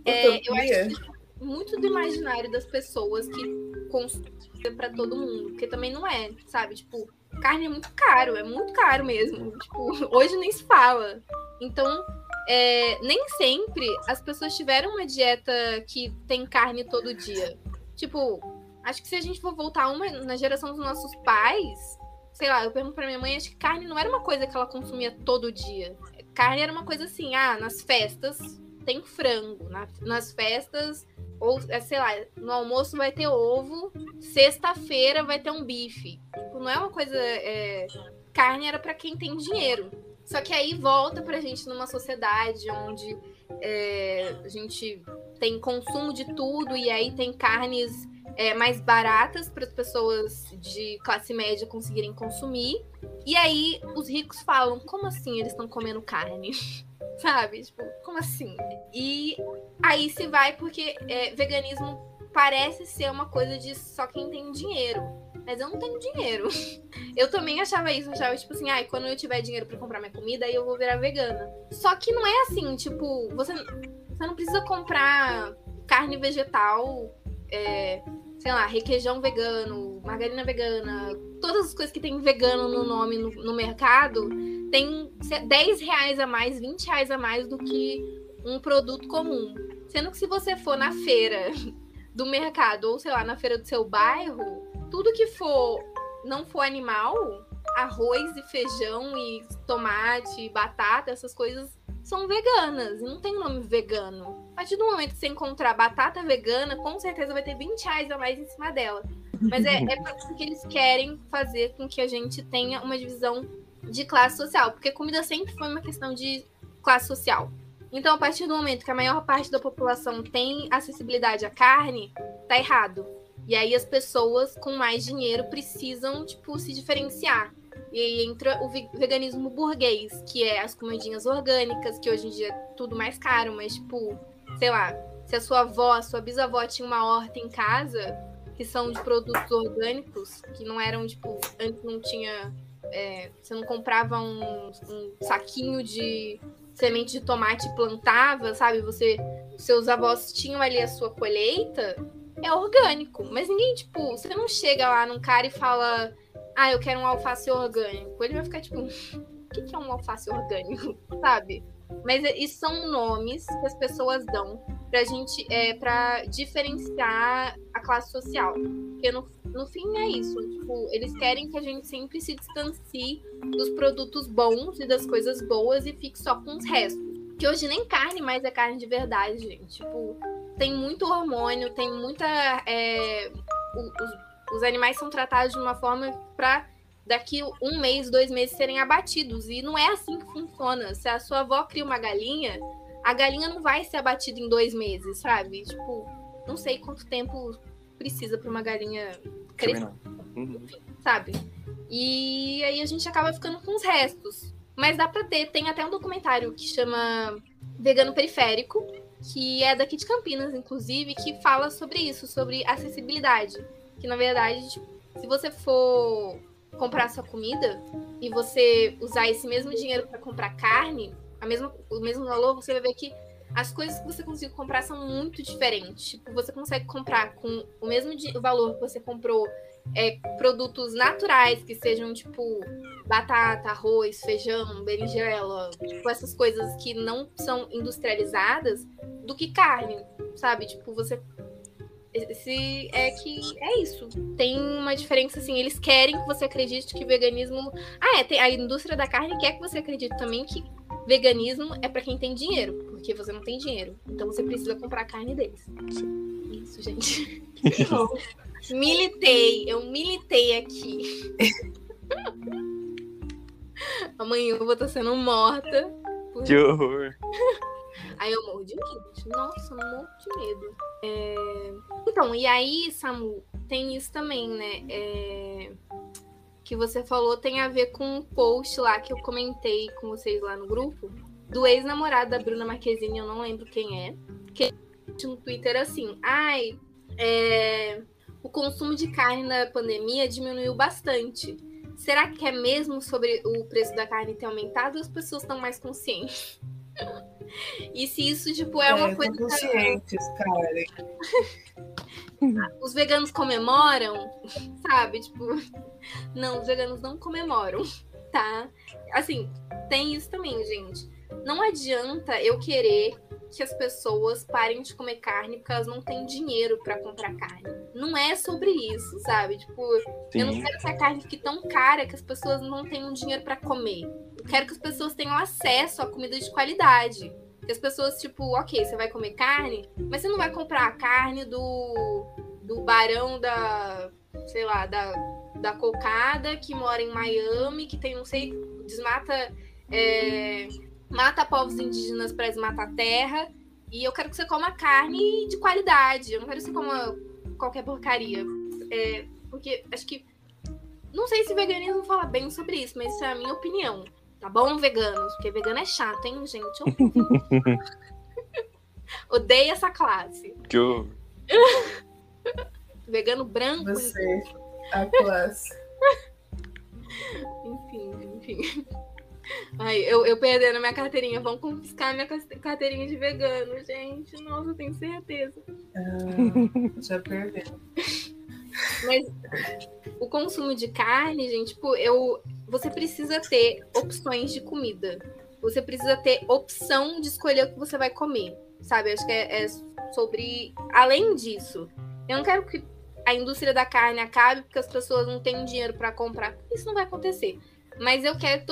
é, eu acho que muito do imaginário das pessoas que consomem para todo mundo. Porque também não é, sabe? Tipo, carne é muito caro, é muito caro mesmo. Tipo, hoje nem se fala. Então, é, nem sempre as pessoas tiveram uma dieta que tem carne todo dia. Tipo, acho que se a gente for voltar uma na geração dos nossos pais, sei lá, eu pergunto pra minha mãe, acho que carne não era uma coisa que ela consumia todo dia. Carne era uma coisa assim, ah, nas festas tem frango, na, nas festas, ou é, sei lá, no almoço vai ter ovo, sexta-feira vai ter um bife. Tipo, não é uma coisa. É, carne era para quem tem dinheiro. Só que aí volta pra gente numa sociedade onde é, a gente tem consumo de tudo e aí tem carnes é, mais baratas para as pessoas de classe média conseguirem consumir. E aí os ricos falam: como assim eles estão comendo carne? Sabe? Tipo, como assim? E aí se vai porque é, veganismo parece ser uma coisa de só quem tem dinheiro mas eu não tenho dinheiro. Eu também achava isso, achava tipo assim, ai, ah, quando eu tiver dinheiro para comprar minha comida, aí eu vou virar vegana. Só que não é assim, tipo, você, você não precisa comprar carne vegetal, é, sei lá, requeijão vegano, margarina vegana, todas as coisas que tem vegano no nome no, no mercado, tem 10 reais a mais, 20 reais a mais do que um produto comum. Sendo que se você for na feira do mercado, ou sei lá, na feira do seu bairro, tudo que for não for animal, arroz e feijão e tomate, batata, essas coisas são veganas e não tem nome vegano. A partir do momento que você encontrar batata vegana, com certeza vai ter 20 reais a mais em cima dela. Mas é, é porque eles querem fazer com que a gente tenha uma divisão de classe social, porque comida sempre foi uma questão de classe social. Então, a partir do momento que a maior parte da população tem acessibilidade à carne, tá errado. E aí as pessoas com mais dinheiro precisam, tipo, se diferenciar. E aí entra o veganismo burguês, que é as comidinhas orgânicas, que hoje em dia é tudo mais caro, mas, tipo, sei lá, se a sua avó, a sua bisavó tinha uma horta em casa, que são de produtos orgânicos, que não eram, tipo, antes não tinha. É, você não comprava um, um saquinho de semente de tomate plantava, sabe? Você, seus avós tinham ali a sua colheita é orgânico. Mas ninguém, tipo, você não chega lá num cara e fala, ah, eu quero um alface orgânico. Ele vai ficar tipo, o que é um alface orgânico? Sabe? Mas isso são nomes que as pessoas dão pra gente, é, pra diferenciar a classe social. Porque no, no fim é isso. Tipo, eles querem que a gente sempre se distancie dos produtos bons e das coisas boas e fique só com os restos. Que hoje nem carne mais é carne de verdade, gente. Tipo, tem muito hormônio, tem muita. É, os, os animais são tratados de uma forma para daqui um mês, dois meses serem abatidos. E não é assim que funciona. Se a sua avó cria uma galinha, a galinha não vai ser abatida em dois meses, sabe? Tipo, não sei quanto tempo precisa para uma galinha crescer. Uhum. Sabe? E aí a gente acaba ficando com os restos. Mas dá pra ter. Tem até um documentário que chama Vegano Periférico, que é daqui de Campinas, inclusive, que fala sobre isso, sobre acessibilidade. Que na verdade, tipo, se você for comprar sua comida e você usar esse mesmo dinheiro para comprar carne, a mesma, o mesmo valor, você vai ver que as coisas que você consegue comprar são muito diferentes. Tipo, você consegue comprar com o mesmo valor que você comprou é, produtos naturais, que sejam tipo batata, arroz, feijão, berinjela, tipo essas coisas que não são industrializadas, do que carne, sabe? Tipo, você. Esse é que é isso. Tem uma diferença assim. Eles querem que você acredite que veganismo. Ah, é. Tem, a indústria da carne quer que você acredite também que veganismo é para quem tem dinheiro, porque você não tem dinheiro. Então você precisa comprar carne deles. Isso, gente. militei, eu militei aqui. Amanhã eu vou estar sendo morta. por- Que horror. Aí eu morro de medo. Nossa, eu morro de medo. É, Então, e aí, Samu, tem isso também, né? É, Que você falou tem a ver com um post lá que eu comentei com vocês lá no grupo, do ex-namorado da Bruna Marquezine, eu não lembro quem é, que no Twitter assim, ai, é, o consumo de carne na pandemia diminuiu bastante. Será que é mesmo sobre o preço da carne ter aumentado ou as pessoas estão mais conscientes? E se isso, tipo, é uma É, coisa que conscientes, cara. os veganos comemoram, sabe? Tipo, não, os veganos não comemoram, tá? Assim, tem isso também, gente. Não adianta eu querer que as pessoas parem de comer carne porque elas não têm dinheiro pra comprar carne. Não é sobre isso, sabe? Tipo, eu não Sim. quero que a carne fique tão cara que as pessoas não tenham dinheiro pra comer. Eu quero que as pessoas tenham acesso a comida de qualidade. Que as pessoas, tipo, ok, você vai comer carne, mas você não vai comprar a carne do, do barão da, sei lá, da, da cocada que mora em Miami, que tem, não sei, desmata, é, mata povos indígenas pra desmatar a terra. E eu quero que você coma carne de qualidade. Eu não quero que você coma qualquer porcaria. É, porque acho que. Não sei se veganismo fala bem sobre isso, mas isso é a minha opinião. Tá bom, veganos? Porque vegano é chato, hein, gente? Eu- Odeio essa classe. Que horror. Vegano branco, Você, a classe. enfim, enfim. Ai, eu, eu perdendo minha carteirinha. Vão confiscar minha carteirinha de vegano, gente. Nossa, eu tenho certeza. Ah, já perdeu. Mas o consumo de carne, gente, tipo, eu, você precisa ter opções de comida. Você precisa ter opção de escolher o que você vai comer. Sabe? Acho que é, é sobre. Além disso, eu não quero que a indústria da carne acabe porque as pessoas não têm dinheiro para comprar. Isso não vai acontecer. Mas eu quero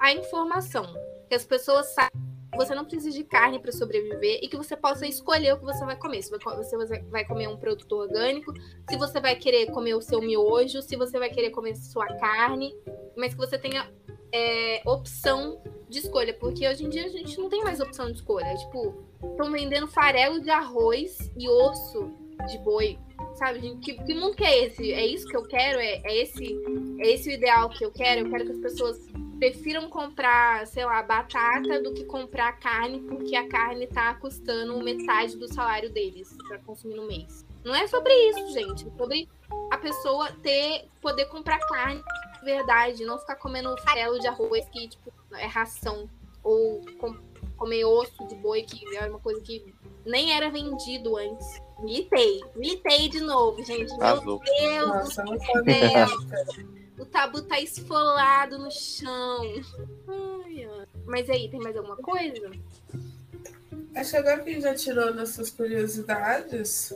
a informação. Que as pessoas saibam que você não precisa de carne para sobreviver e que você possa escolher o que você vai comer. Se você vai comer um produto orgânico, se você vai querer comer o seu miojo, se você vai querer comer sua carne, mas que você tenha é, opção de escolha, porque hoje em dia a gente não tem mais opção de escolha. Tipo, estão vendendo farelo de arroz e osso de boi, sabe? gente? Que, que mundo que é esse? É isso que eu quero? É, é esse é esse o ideal que eu quero? Eu quero que as pessoas prefiram comprar, sei lá, batata do que comprar carne, porque a carne tá custando metade do salário deles para consumir no mês. Não é sobre isso, gente. É sobre a pessoa ter poder comprar carne de verdade, não ficar comendo farelo de arroz que tipo é ração ou comer osso de boi que é uma coisa que nem era vendido antes. Militei, militei de novo, gente. Meu Arrasou. Deus do Nossa, não sabia. o tabu tá esfolado no chão. Ai, ai. Mas aí, tem mais alguma coisa? Acho que agora que a gente já tirou nossas curiosidades.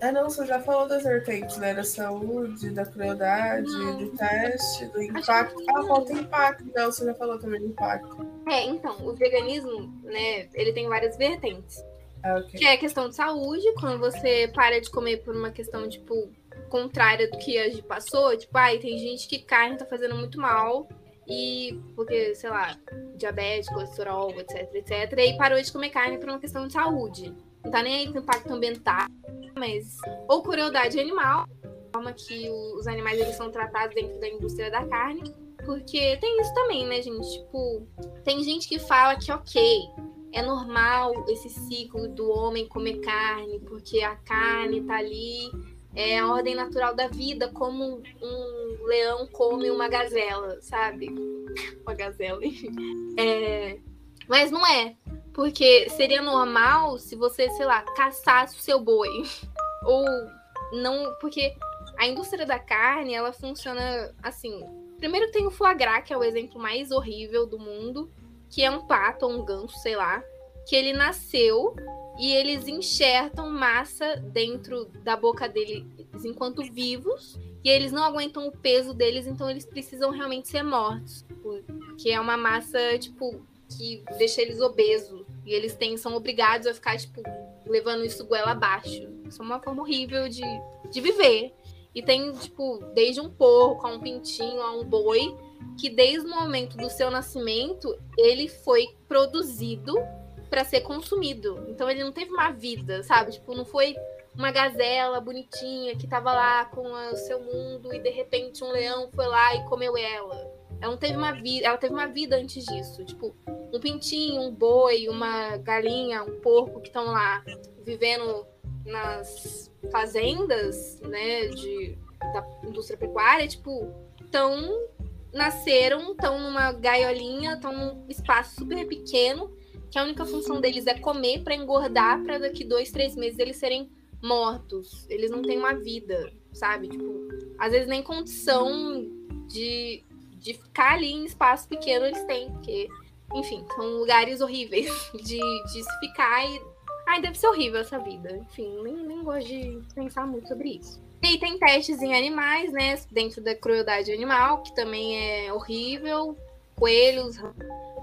Ah, não, você já falou das vertentes, né? Da saúde, da crueldade, Não. do teste, do impacto. Ah, falta impacto. Não, você já falou também do impacto. É, então, o veganismo, né, ele tem várias vertentes. Ah, ok. Que é a questão de saúde, quando você para de comer por uma questão, tipo, contrária do que a gente passou. Tipo, ai, tem gente que carne tá fazendo muito mal. E porque, sei lá, diabetes, colesterol, etc, etc. E parou de comer carne por uma questão de saúde. Não tá nem aí com impacto ambiental, mas. Ou crueldade animal, forma que os animais eles são tratados dentro da indústria da carne. Porque tem isso também, né, gente? Tipo, tem gente que fala que, ok, é normal esse ciclo do homem comer carne, porque a carne tá ali, é a ordem natural da vida, como um leão come uma gazela, sabe? Uma gazela, enfim. É, Mas não é. Porque seria normal se você, sei lá, caçasse o seu boi. Ou não. Porque a indústria da carne, ela funciona assim. Primeiro tem o foie gras, que é o exemplo mais horrível do mundo, que é um pato ou um ganso, sei lá, que ele nasceu e eles enxertam massa dentro da boca deles enquanto vivos e eles não aguentam o peso deles, então eles precisam realmente ser mortos, porque é uma massa tipo que deixa eles obesos e eles têm são obrigados a ficar tipo levando isso goela abaixo. Isso é uma forma horrível de, de viver. E tem, tipo, desde um porco, a um pintinho, a um boi, que desde o momento do seu nascimento, ele foi produzido para ser consumido. Então ele não teve uma vida, sabe? Tipo, não foi uma gazela bonitinha que tava lá com o seu mundo e de repente um leão foi lá e comeu ela. Ela não teve uma vida, ela teve uma vida antes disso. Tipo, um pintinho, um boi, uma galinha, um porco que estão lá vivendo nas fazendas, né, de, da indústria pecuária, tipo, tão nasceram, estão numa gaiolinha, estão num espaço super pequeno, que a única função deles é comer para engordar, para daqui dois, três meses eles serem mortos. Eles não têm uma vida, sabe? Tipo, às vezes nem condição de, de ficar ali em espaço pequeno eles têm, porque, enfim, são lugares horríveis de, de se ficar e. Ai, deve ser horrível essa vida. Enfim, nem, nem gosto de pensar muito sobre isso. E tem testes em animais, né? Dentro da crueldade animal, que também é horrível. Coelhos,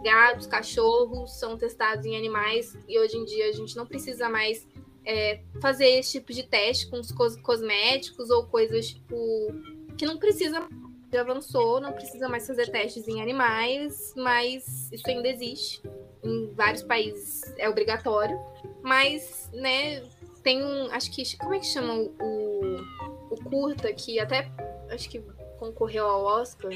gatos, cachorros são testados em animais e hoje em dia a gente não precisa mais é, fazer esse tipo de teste com os cosméticos ou coisas tipo que não precisa avançou, não precisa mais fazer testes em animais, mas isso ainda existe. Em vários países é obrigatório. Mas, né, tem um. Acho que. Como é que chama o, o curta que até acho que concorreu ao Oscar?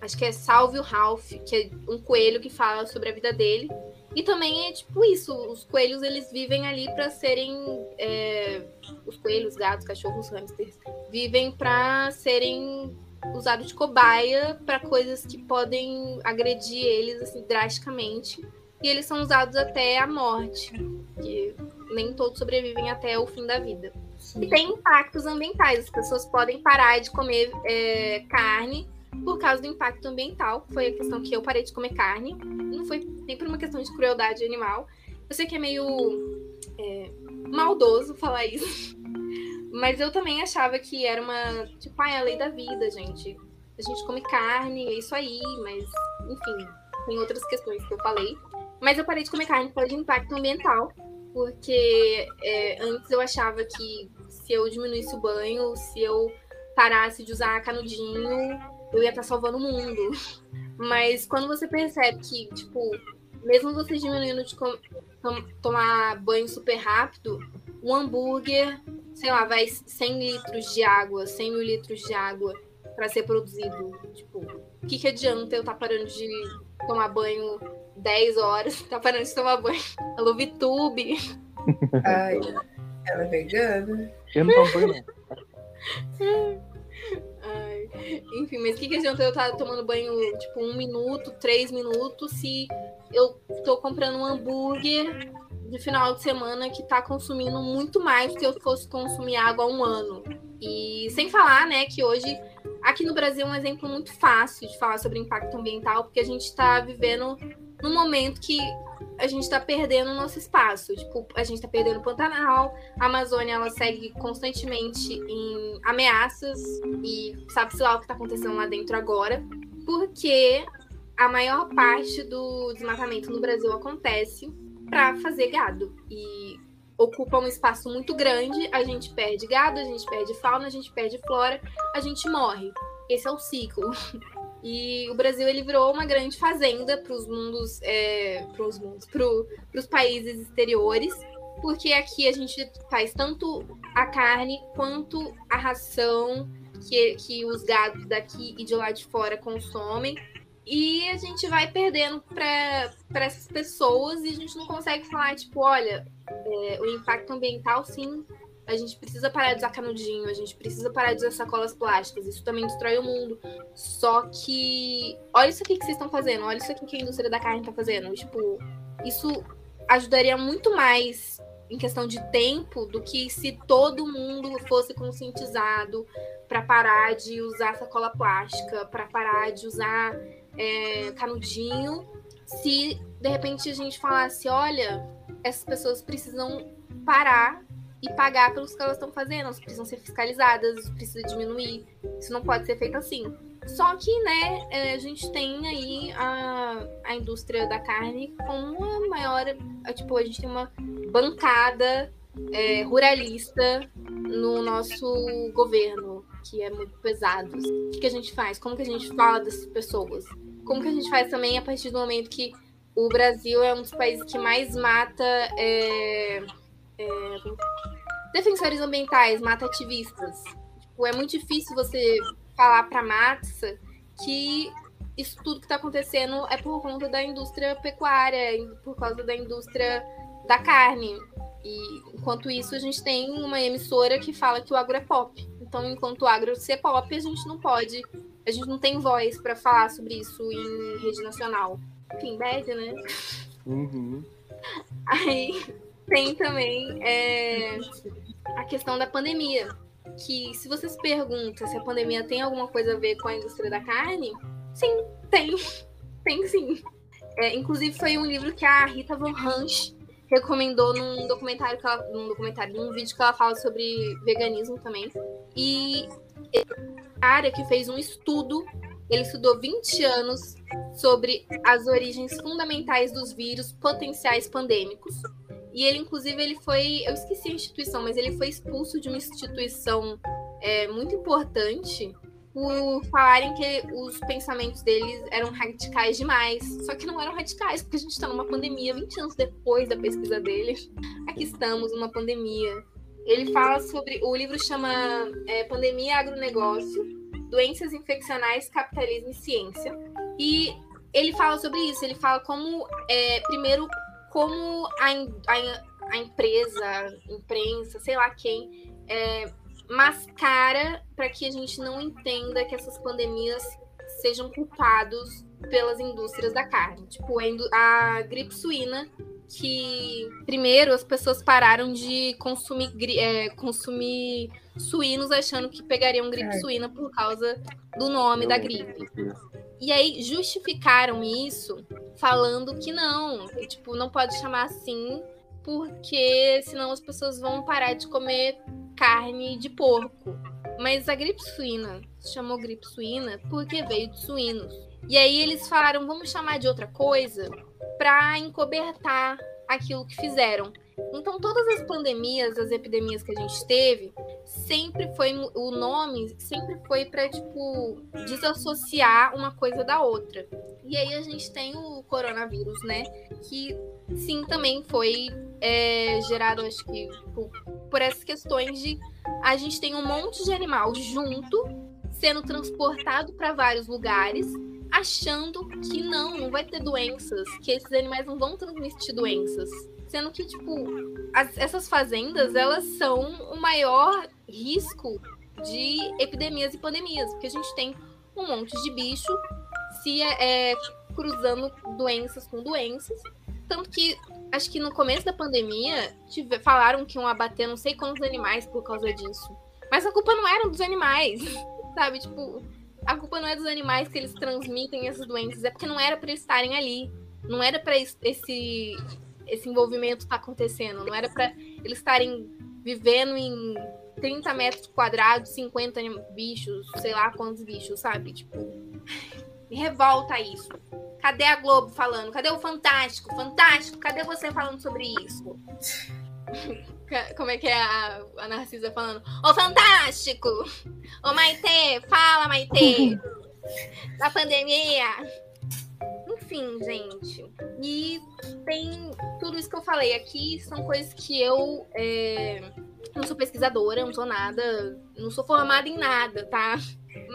Acho que é Salve o Ralph, que é um coelho que fala sobre a vida dele. E também é tipo isso, os coelhos eles vivem ali para serem é, os coelhos, gatos, cachorros, hamsters vivem para serem usados de cobaia para coisas que podem agredir eles assim drasticamente. E eles são usados até a morte, que nem todos sobrevivem até o fim da vida. Sim. E tem impactos ambientais, as pessoas podem parar de comer é, carne por causa do impacto ambiental, foi a questão que eu parei de comer carne. Não foi nem por uma questão de crueldade animal. Eu sei que é meio é, maldoso falar isso. Mas eu também achava que era uma. Tipo, ah, é a lei da vida, gente. A gente come carne, é isso aí, mas, enfim, tem outras questões que eu falei. Mas eu parei de comer carne por causa de impacto ambiental. Porque é, antes eu achava que se eu diminuísse o banho, se eu parasse de usar canudinho, eu ia estar salvando o mundo. Mas quando você percebe que, tipo, mesmo você diminuindo de tom tomar banho super rápido, um hambúrguer, sei lá, vai 100 litros de água, 100 mil litros de água para ser produzido. Tipo, o que, que adianta eu estar tá parando de tomar banho 10 horas, tá parando de tomar banho? Alô, Vitube. Ai, ela é vegana. Eu não tomo banho, não. Enfim, mas o que, que adianta eu estar tomando banho, tipo, um minuto, três minutos, se eu tô comprando um hambúrguer de final de semana que tá consumindo muito mais do que eu fosse consumir água há um ano. E sem falar, né, que hoje aqui no Brasil é um exemplo muito fácil de falar sobre impacto ambiental, porque a gente está vivendo num momento que a gente está perdendo o nosso espaço. Tipo, a gente está perdendo o Pantanal, a Amazônia ela segue constantemente em ameaças e sabe-se lá o que está acontecendo lá dentro agora, porque a maior parte do desmatamento no Brasil acontece para fazer gado e ocupa um espaço muito grande, a gente perde gado, a gente perde fauna, a gente perde flora, a gente morre. Esse é o ciclo. E o Brasil ele virou uma grande fazenda para os mundos, é, para os mundos, para os países exteriores, porque aqui a gente faz tanto a carne quanto a ração que, que os gados daqui e de lá de fora consomem. E a gente vai perdendo para essas pessoas e a gente não consegue falar, tipo, olha, é, o impacto ambiental sim a gente precisa parar de usar canudinho, a gente precisa parar de usar sacolas plásticas, isso também destrói o mundo. Só que, olha isso aqui que vocês estão fazendo, olha isso aqui que a indústria da carne está fazendo. Tipo, isso ajudaria muito mais em questão de tempo do que se todo mundo fosse conscientizado para parar de usar sacola plástica, para parar de usar é, canudinho. Se de repente a gente falasse, olha, essas pessoas precisam parar e pagar pelos que elas estão fazendo. Elas precisam ser fiscalizadas, precisa diminuir. Isso não pode ser feito assim. Só que, né, é, a gente tem aí a, a indústria da carne com a maior. Tipo, a gente tem uma bancada é, ruralista no nosso governo, que é muito pesado. O que, que a gente faz? Como que a gente fala dessas pessoas? Como que a gente faz também a partir do momento que o Brasil é um dos países que mais mata é, é, defensores ambientais, mata ativistas. Tipo, é muito difícil você falar para massa que isso tudo que está acontecendo é por conta da indústria pecuária, por causa da indústria da carne. E enquanto isso, a gente tem uma emissora que fala que o agro é pop. Então, enquanto o agro ser pop, a gente não pode, a gente não tem voz para falar sobre isso em rede nacional. Enfim, bad, né? Uhum. Aí tem também é, a questão da pandemia. Que se você se pergunta se a pandemia tem alguma coisa a ver com a indústria da carne, sim, tem. Tem sim. É, inclusive foi um livro que a Rita Von Hunt recomendou num documentário que ela, num documentário, num vídeo que ela fala sobre veganismo também. E cara que fez um estudo, ele estudou 20 anos sobre as origens fundamentais dos vírus potenciais pandêmicos. E ele, inclusive, ele foi. Eu esqueci a instituição, mas ele foi expulso de uma instituição é, muito importante por falarem que os pensamentos deles eram radicais demais. Só que não eram radicais, porque a gente está numa pandemia 20 anos depois da pesquisa deles. Aqui estamos, numa pandemia. Ele fala sobre. O livro chama é, Pandemia Agronegócio, Doenças Infeccionais, Capitalismo e Ciência. E ele fala sobre isso. Ele fala como, é, primeiro, como a, a, a empresa, a imprensa, sei lá quem, é, mascara para que a gente não entenda que essas pandemias sejam culpados pelas indústrias da carne. Tipo, a gripe suína, que primeiro as pessoas pararam de consumir, é, consumir suínos achando que pegariam gripe é. suína por causa do nome da gripe. E aí justificaram isso falando que não, que, tipo, não pode chamar assim porque senão as pessoas vão parar de comer carne de porco. Mas a gripe suína se chamou gripe suína porque veio de suínos. E aí eles falaram, vamos chamar de outra coisa para encobertar aquilo que fizeram. Então todas as pandemias, as epidemias que a gente teve, sempre foi o nome sempre foi para tipo desassociar uma coisa da outra. E aí a gente tem o coronavírus, né? Que sim também foi é, gerado, acho que por, por essas questões de a gente tem um monte de animal junto sendo transportado para vários lugares, achando que não, não vai ter doenças, que esses animais não vão transmitir doenças. Sendo que, tipo, as, essas fazendas, elas são o maior risco de epidemias e pandemias, porque a gente tem um monte de bicho se é, é, cruzando doenças com doenças. Tanto que acho que no começo da pandemia tive, falaram que iam abater não sei quantos animais por causa disso. Mas a culpa não era dos animais, sabe? Tipo, a culpa não é dos animais que eles transmitem essas doenças, é porque não era para eles estarem ali. Não era para esse esse envolvimento tá acontecendo. Não era para eles estarem vivendo em 30 metros quadrados, 50 bichos, sei lá quantos bichos, sabe? Tipo, me revolta isso. Cadê a Globo falando? Cadê o Fantástico? Fantástico, cadê você falando sobre isso? Como é que é a, a Narcisa falando? Ô, Fantástico! Ô, Maitê, fala, Maitê! da pandemia! Enfim, gente. E tem tudo isso que eu falei aqui são coisas que eu é, não sou pesquisadora, não sou nada, não sou formada em nada, tá?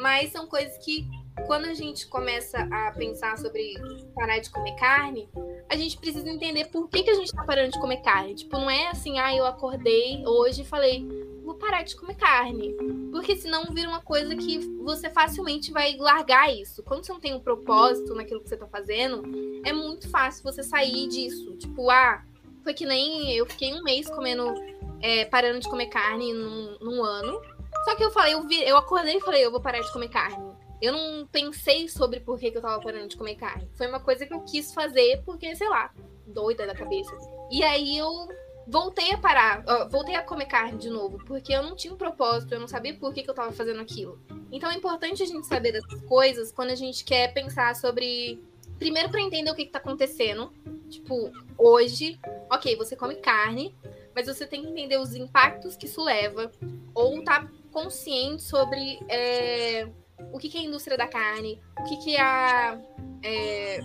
Mas são coisas que quando a gente começa a pensar sobre parar de comer carne, a gente precisa entender por que, que a gente tá parando de comer carne. Tipo, não é assim, ah, eu acordei hoje e falei, vou parar de comer carne. Porque senão vira uma coisa que você facilmente vai largar isso. Quando você não tem um propósito naquilo que você tá fazendo, é muito fácil você sair disso. Tipo, ah, foi que nem eu fiquei um mês comendo, é, parando de comer carne num, num ano. Só que eu falei, eu, vi, eu acordei e falei, eu vou parar de comer carne. Eu não pensei sobre por que, que eu tava parando de comer carne. Foi uma coisa que eu quis fazer porque, sei lá, doida da cabeça. E aí eu voltei a parar, voltei a comer carne de novo, porque eu não tinha um propósito, eu não sabia por que, que eu tava fazendo aquilo. Então é importante a gente saber dessas coisas quando a gente quer pensar sobre. Primeiro, para entender o que, que tá acontecendo. Tipo, hoje, ok, você come carne, mas você tem que entender os impactos que isso leva, ou tá consciente sobre é, o que, que é a indústria da carne, o que, que é a, é,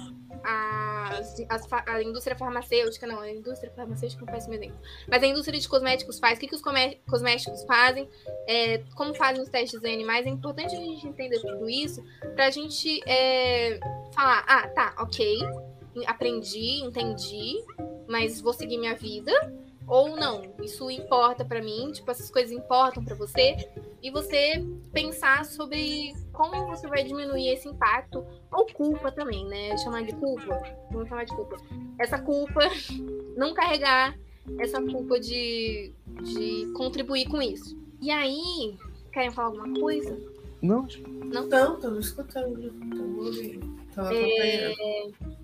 a, fa- a indústria farmacêutica, não, a indústria farmacêutica não faz meu exemplo, mas a indústria de cosméticos faz, o que, que os cosméticos fazem, é, como fazem os testes em animais, é importante a gente entender tudo isso pra gente é, falar, ah, tá, ok, aprendi, entendi, mas vou seguir minha vida. Ou não, isso importa pra mim, tipo, essas coisas importam pra você, e você pensar sobre como você vai diminuir esse impacto, ou culpa também, né? Chamar de culpa, vamos chamar de culpa. Essa culpa, não carregar essa culpa de, de contribuir com isso. E aí, querem falar alguma coisa? Não, que- Não, tô me escutando. Tô ouvindo. Tô É.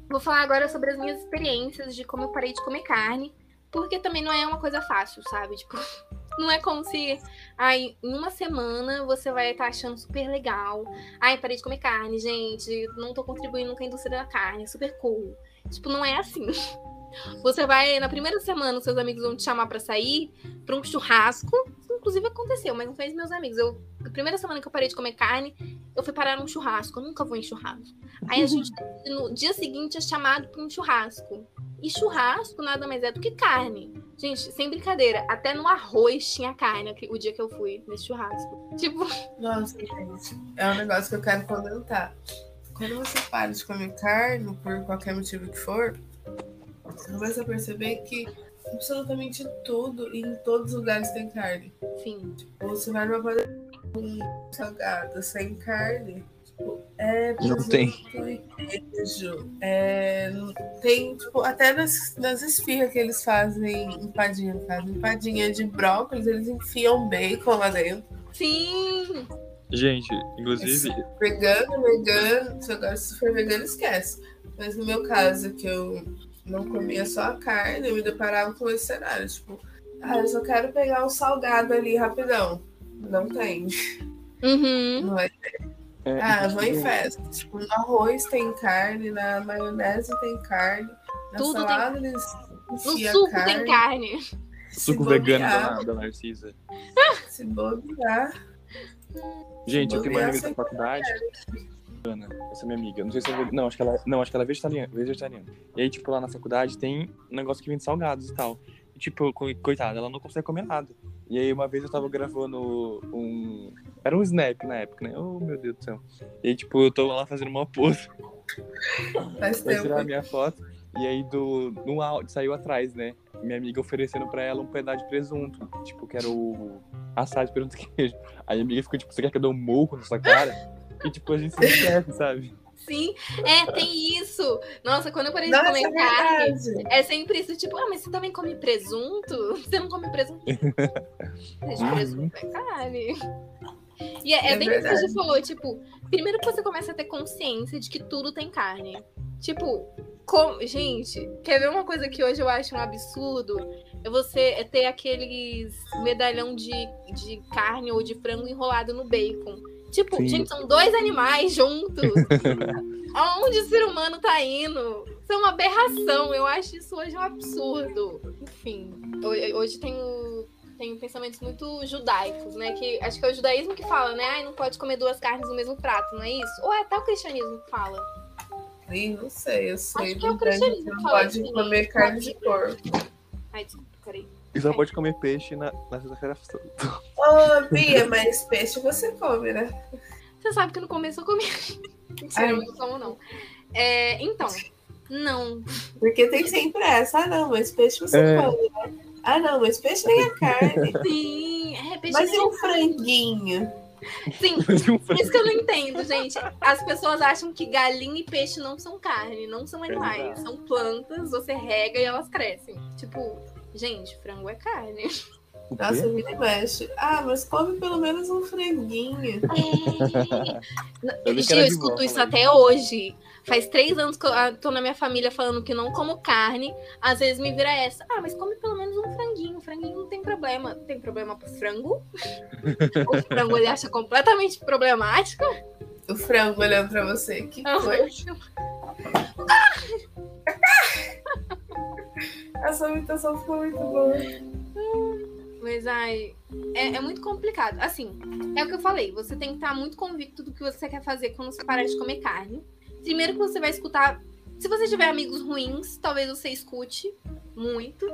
Vou falar agora sobre as minhas experiências de como eu parei de comer carne, porque também não é uma coisa fácil, sabe? Tipo, não é como se ai, em uma semana você vai estar achando super legal. Ai, parei de comer carne, gente, não tô contribuindo com a indústria da carne, super cool. Tipo, não é assim. Você vai, na primeira semana, seus amigos vão te chamar pra sair pra um churrasco. Inclusive aconteceu, mas não fez meus amigos. Eu, na primeira semana que eu parei de comer carne, eu fui parar num churrasco. Eu nunca vou em churrasco. Aí a gente, no dia seguinte, é chamado pra um churrasco. E churrasco nada mais é do que carne. Gente, sem brincadeira, até no arroz tinha carne o dia que eu fui nesse churrasco. Tipo, Nossa, gente. É um negócio que eu quero comentar. Quando você para de comer carne, por qualquer motivo que for, você começa a perceber que absolutamente tudo e em todos os lugares tem carne. enfim. Ou você vai numa padaria com salgado sem carne. Tipo, é Não tem. queijo. É, tem, tipo, até nas, nas esfirras que eles fazem empadinha, caso, empadinha de brócolis, eles enfiam bacon lá dentro. Sim! Gente, inclusive, Vegano, vegano, se agora se for vegano, esquece. Mas no meu caso, que eu não comia só a carne, eu me deparava com esse cenário, tipo, ah, eu só quero pegar um salgado ali rapidão. Não tem. Uhum. Não é é, Ah, vou em festa. Tipo, no arroz tem carne, na maionese tem carne, na Tudo tem- salada eles No suco carne. tem carne. Se suco vegano bobear, da, da Narcisa. Se bobear. Gente, eu tenho uma Bobear amiga da sem faculdade. Ana, essa é minha amiga. Não sei se é Não, acho que ela, não, acho que ela é vegetariana, vegetariana. E aí, tipo, lá na faculdade tem um negócio que vende salgados e tal. E, tipo, co- coitada, ela não consegue comer nada. E aí, uma vez eu tava gravando um. Era um snap na época, né? Oh, meu Deus do céu. E aí, tipo, eu tô lá fazendo uma pose Faz pra tirar a minha foto. E aí, do, no áudio, saiu atrás, né? Minha amiga oferecendo pra ela um pedaço de presunto. Tipo, que era o assado de presunto queijo. Aí a amiga ficou, tipo, você quer que eu dê um murro na sua cara? E, tipo, a gente se esquece, sabe? Sim, é, tem isso. Nossa, quando eu parei de Nossa, comer é carne, verdade. é sempre isso, tipo, ah, mas você também come presunto? Você não come presunto? Gente, presunto é carne. E é, é É bem isso que a verdade. gente falou, tipo, primeiro que você começa a ter consciência de que tudo tem carne. Tipo, com... gente, quer ver uma coisa que hoje eu acho um absurdo? É você ter aqueles medalhão de, de carne ou de frango enrolado no bacon. Tipo, Sim. gente, são dois animais juntos. Aonde o ser humano tá indo? Isso é uma aberração. Eu acho isso hoje um absurdo. Enfim, ho- hoje tenho, tenho pensamentos muito judaicos, né? Que acho que é o judaísmo que fala, né? Ai, não pode comer duas carnes no mesmo prato, não é isso? Ou é até o cristianismo que fala? Ih, não sei, eu sei Acho que é o que cristianismo não que fala pode assim, comer carne de porco. Ai, desculpa, peraí. E só pode comer peixe na, na sexta-feira santa. Ô, Bia, mas peixe você come, né? Você sabe que no começo eu comi. Mentira, Ai. eu não como, não. É, então, não. Porque tem sempre essa. Ah, não, mas peixe você É. come, né? Ah, não, mas peixe nem é carne. Sim, é peixe mas e um franguinho? Sim, isso que eu não entendo, gente. As pessoas acham que galinha e peixe não são carne, não são animais. São plantas, você rega e elas crescem. Tipo, gente, frango é carne. Nossa, vira e mexe. Ah, mas come pelo menos um franguinho. Que Gente, eu escuto isso até hoje. Faz três anos que eu ah, tô na minha família falando que não como carne. Às vezes me vira essa. Ah, mas come pelo menos um franguinho. Franguinho não tem problema. Tem problema pro frango? o frango ele acha completamente problemático. O frango olhando pra você. Que foi? Essa imitação ficou muito boa. Mas, ai, é, é muito complicado. Assim, é o que eu falei. Você tem que estar muito convicto do que você quer fazer quando você parar de comer carne. Primeiro que você vai escutar. Se você tiver amigos ruins, talvez você escute muito.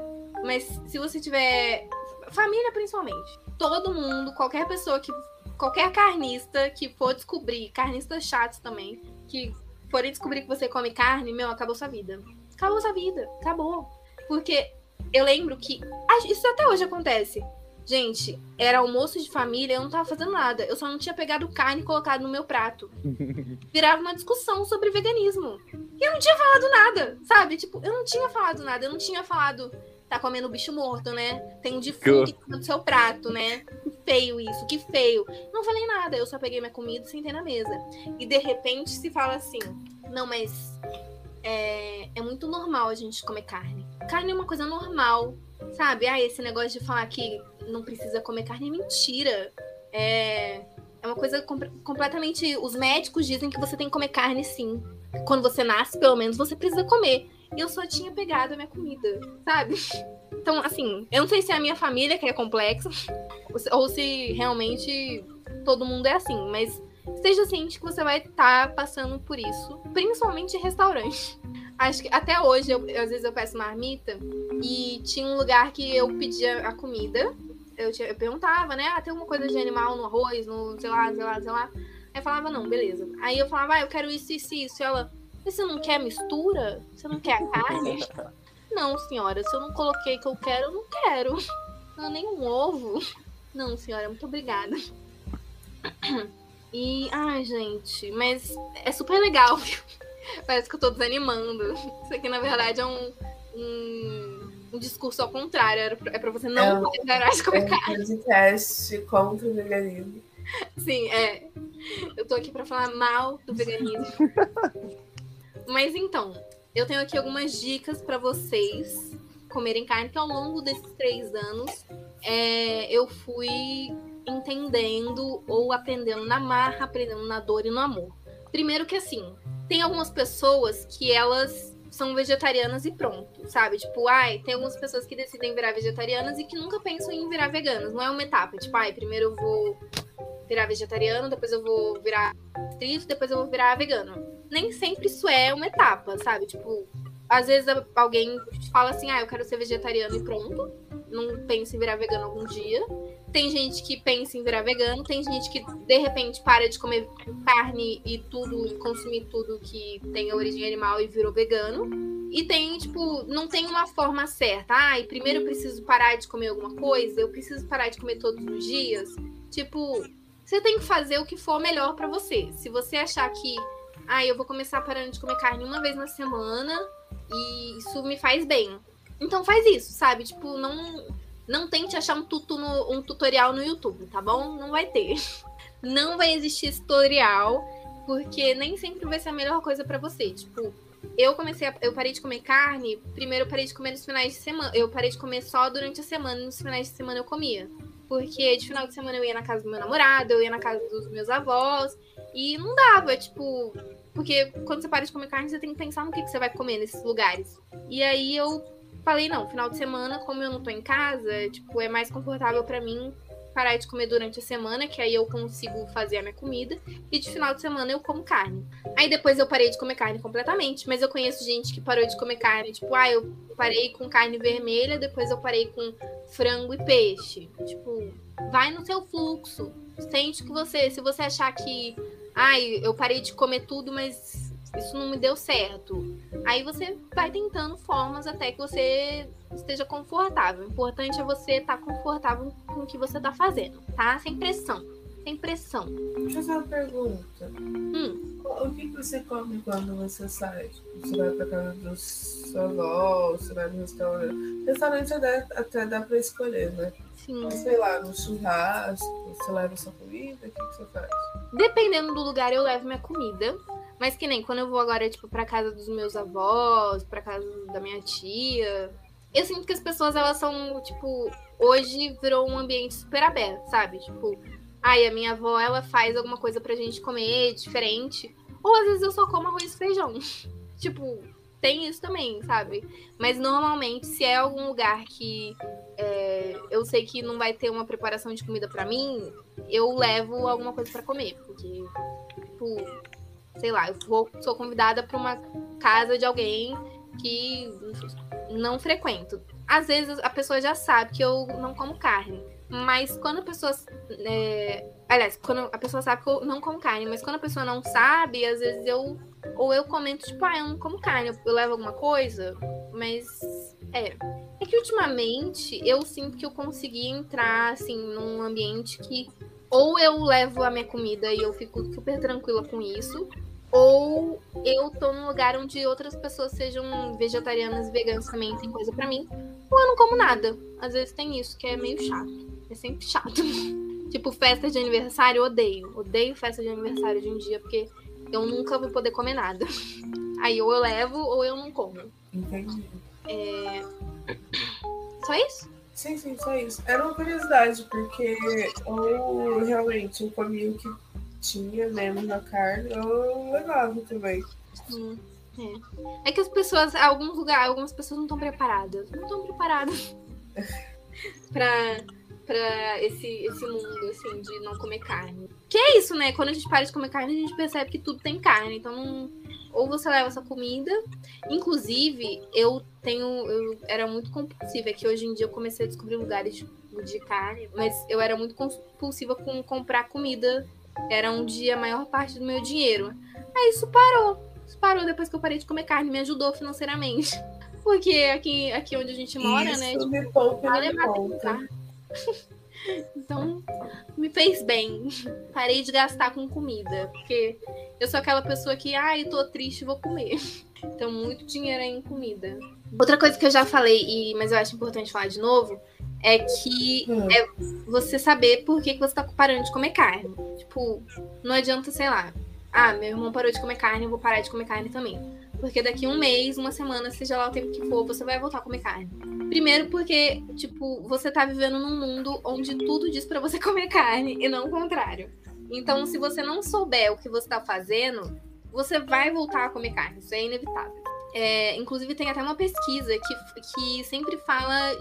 Mas se você tiver. Família, principalmente. Todo mundo, qualquer pessoa que. Qualquer carnista que for descobrir, carnistas chatos também, que forem descobrir que você come carne, meu, acabou sua vida. Acabou sua vida. Acabou. Porque eu lembro que. Isso até hoje acontece. Gente, era almoço de família, eu não tava fazendo nada. Eu só não tinha pegado carne e colocado no meu prato. Virava uma discussão sobre veganismo. E eu não tinha falado nada, sabe? Tipo, eu não tinha falado nada. Eu não tinha falado, tá comendo bicho morto, né? Tem um defunto do seu prato, né? Que feio isso, que feio. Não falei nada, eu só peguei minha comida e sentei na mesa. E de repente se fala assim: não, mas é, é muito normal a gente comer carne. Carne é uma coisa normal, sabe? Ah, esse negócio de falar que não precisa comer carne é mentira. É, é uma coisa com- completamente. Os médicos dizem que você tem que comer carne sim. Quando você nasce, pelo menos, você precisa comer. E eu só tinha pegado a minha comida, sabe? Então, assim, eu não sei se é a minha família que é complexa, ou se realmente todo mundo é assim, mas esteja ciente que você vai estar passando por isso, principalmente em restaurante. Acho que até hoje, eu, às vezes eu peço marmita e tinha um lugar que eu pedia a comida. Eu, tinha- eu perguntava, né? Ah, tem alguma coisa de animal no arroz, no sei lá, sei lá, sei lá. Aí eu falava, não, beleza. Aí eu falava, ah, eu quero isso, isso, isso. E ela, "Mas você não quer mistura? Você não quer a carne? não, senhora, se eu não coloquei que eu quero, eu não quero. Não, nem um ovo. Não, senhora, muito obrigada. E, ai, gente, mas é super legal, viu? Parece que eu tô desanimando. Isso aqui, na verdade, é um, um, um discurso ao contrário. É pra você não É um- de É comer um carne. podcast contra o veganismo. Sim, é. Eu tô aqui pra falar mal do veganismo. Mas então, eu tenho aqui algumas dicas pra vocês comerem carne, que ao longo desses três anos é, eu fui entendendo ou aprendendo na marra, aprendendo na dor e no amor. Primeiro que assim, tem algumas pessoas que elas são vegetarianas e pronto, sabe? Tipo, ai, tem algumas pessoas que decidem virar vegetarianas e que nunca pensam em virar veganas. Não é uma etapa, tipo, ai, primeiro eu vou virar vegetariano, depois eu vou virar restrito, depois eu vou virar vegano. Nem sempre isso é uma etapa, sabe? Tipo, às vezes alguém fala assim, ah, eu quero ser vegetariano e pronto. Não pensa em virar vegano algum dia. Tem gente que pensa em virar vegano, tem gente que de repente para de comer carne e tudo, consumir tudo que tem origem animal e virou vegano. E tem, tipo, não tem uma forma certa. Ah, e primeiro eu preciso parar de comer alguma coisa, eu preciso parar de comer todos os dias. Tipo, você tem que fazer o que for melhor pra você. Se você achar que, ah, eu vou começar parando de comer carne uma vez na semana e isso me faz bem. Então faz isso, sabe? Tipo, não não tente achar um, no- um tutorial no YouTube, tá bom? Não vai ter. Não vai existir tutorial, porque nem sempre vai ser a melhor coisa pra você. Tipo, eu comecei a, eu parei de comer carne, primeiro eu parei de comer nos finais de semana. Eu parei de comer só durante a semana, nos finais de semana eu comia. Porque de final de semana eu ia na casa do meu namorado, eu ia na casa dos meus avós. E não dava, tipo. Porque quando você para de comer carne, você tem que pensar no que, que você vai comer nesses lugares. E aí eu falei, não, final de semana, como eu não tô em casa, tipo, é mais confortável pra mim parar de comer durante a semana, que aí eu consigo fazer a minha comida. E de final de semana eu como carne. Aí depois eu parei de comer carne completamente. Mas eu conheço gente que parou de comer carne, tipo, ah, eu parei com carne vermelha, depois eu parei com frango e peixe. Tipo, vai no seu fluxo. Sente que você, se você achar que, ai, eu parei de comer tudo, mas isso não me deu certo. Aí você vai tentando formas até que você esteja confortável. O importante é você estar confortável com o que você tá fazendo, tá? Sem pressão. Sem pressão. Deixa eu fazer uma pergunta. Hum. O que você come quando você sai? Você vai pra casa dos seus avós, você vai no restaurante. Restaurante até, até dá pra escolher, né? Sim. Mas, sei lá, no churrasco, você leva sua comida, o que você faz? Dependendo do lugar, eu levo minha comida. Mas que nem quando eu vou agora, tipo, pra casa dos meus avós, pra casa da minha tia. Eu sinto que as pessoas, elas são, tipo, hoje virou um ambiente super aberto, sabe? Tipo, ai, a minha avó, ela faz alguma coisa pra gente comer diferente. Ou às vezes eu só como arroz e feijão. tipo, tem isso também, sabe? Mas normalmente, se é algum lugar que é, eu sei que não vai ter uma preparação de comida pra mim, eu levo alguma coisa pra comer. Porque, tipo, sei lá, eu vou, sou convidada pra uma casa de alguém que não frequento. Às vezes a pessoa já sabe que eu não como carne. Mas quando a pessoa. É... Aliás, quando a pessoa sabe que eu não como carne, mas quando a pessoa não sabe, às vezes eu. Ou eu comento, tipo, ah, eu não como carne, eu levo alguma coisa. Mas. É. É que ultimamente eu sinto que eu consegui entrar, assim, num ambiente que. Ou eu levo a minha comida e eu fico super tranquila com isso, ou eu tô num lugar onde outras pessoas sejam vegetarianas e veganas também tem coisa para mim, ou eu não como nada. Às vezes tem isso, que é meio chato. É sempre chato. tipo, festa de aniversário, odeio. Odeio festa de aniversário de um dia, porque eu nunca vou poder comer nada. Aí ou eu levo ou eu não como. Entendi. É... Só isso? Sim, sim, só isso. Era uma curiosidade, porque ou realmente eu o que tinha menos na carne, eu levava também. Hum, é. é que as pessoas, alguns lugares, algumas pessoas não estão preparadas. Não estão preparadas pra, pra esse, esse mundo, assim, de não comer carne. Que é isso, né? Quando a gente para de comer carne, a gente percebe que tudo tem carne. Então, não... ou você leva essa comida. Inclusive, eu tenho. Eu era muito compulsiva. É que hoje em dia eu comecei a descobrir lugares de, de carne, mas eu era muito compulsiva com comprar comida era onde a maior parte do meu dinheiro. Aí isso parou. Isso parou depois que eu parei de comer carne, me ajudou financeiramente. Porque aqui, aqui onde a gente mora, isso né? Me poupa, vale me poupa. Então, me fez bem. Parei de gastar com comida. Porque eu sou aquela pessoa que, ai, ah, tô triste, vou comer. Então, muito dinheiro aí em comida. Outra coisa que eu já falei, e, mas eu acho importante falar de novo, é que hum. é você saber por que, que você tá parando de comer carne. Tipo, não adianta, sei lá, ah, meu irmão parou de comer carne, eu vou parar de comer carne também. Porque daqui um mês, uma semana, seja lá o tempo que for, você vai voltar a comer carne. Primeiro porque, tipo, você tá vivendo num mundo onde tudo diz para você comer carne e não o contrário. Então, se você não souber o que você tá fazendo, você vai voltar a comer carne. Isso é inevitável. É, inclusive, tem até uma pesquisa que, que sempre fala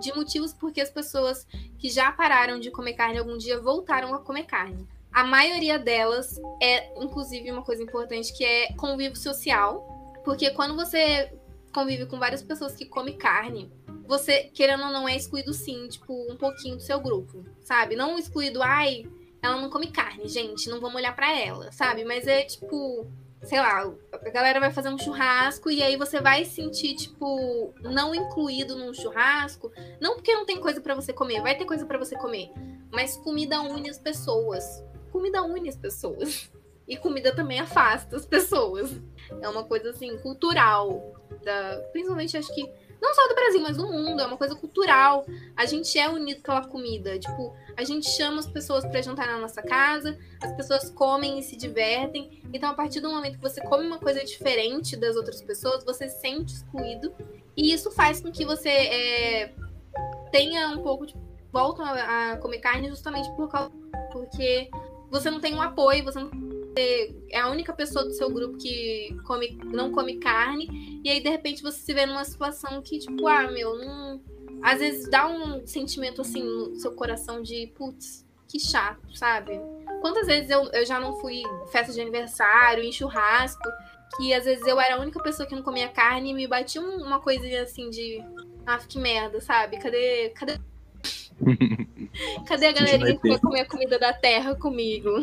de motivos porque as pessoas que já pararam de comer carne algum dia voltaram a comer carne. A maioria delas é, inclusive, uma coisa importante que é convívio social, porque quando você convive com várias pessoas que comem carne, você, querendo ou não, é excluído sim, tipo, um pouquinho do seu grupo, sabe? Não excluído, ai, ela não come carne, gente, não vamos olhar para ela, sabe? Mas é tipo, sei lá, a galera vai fazer um churrasco e aí você vai sentir, tipo, não incluído num churrasco. Não porque não tem coisa para você comer, vai ter coisa para você comer. Mas comida une as pessoas. Comida une as pessoas. E comida também afasta as pessoas. É uma coisa, assim, cultural. Da... Principalmente, acho que não só do Brasil, mas do mundo, é uma coisa cultural. A gente é unido pela comida. Tipo, a gente chama as pessoas para jantar na nossa casa, as pessoas comem e se divertem. Então, a partir do momento que você come uma coisa diferente das outras pessoas, você se sente excluído. E isso faz com que você é, tenha um pouco de. volta a, comer carne justamente por causa. Porque você não tem um apoio, você não é a única pessoa do seu grupo que come, não come carne, e aí de repente você se vê numa situação que, tipo, ah, meu, não. Às vezes dá um sentimento assim no seu coração de, putz, que chato, sabe? Quantas vezes eu, eu já não fui festa de aniversário, em churrasco, que às vezes eu era a única pessoa que não comia carne e me batia uma coisinha assim de. Ah, que merda, sabe? Cadê. Cadê. Cadê a galerinha que vai comer a comida da terra comigo?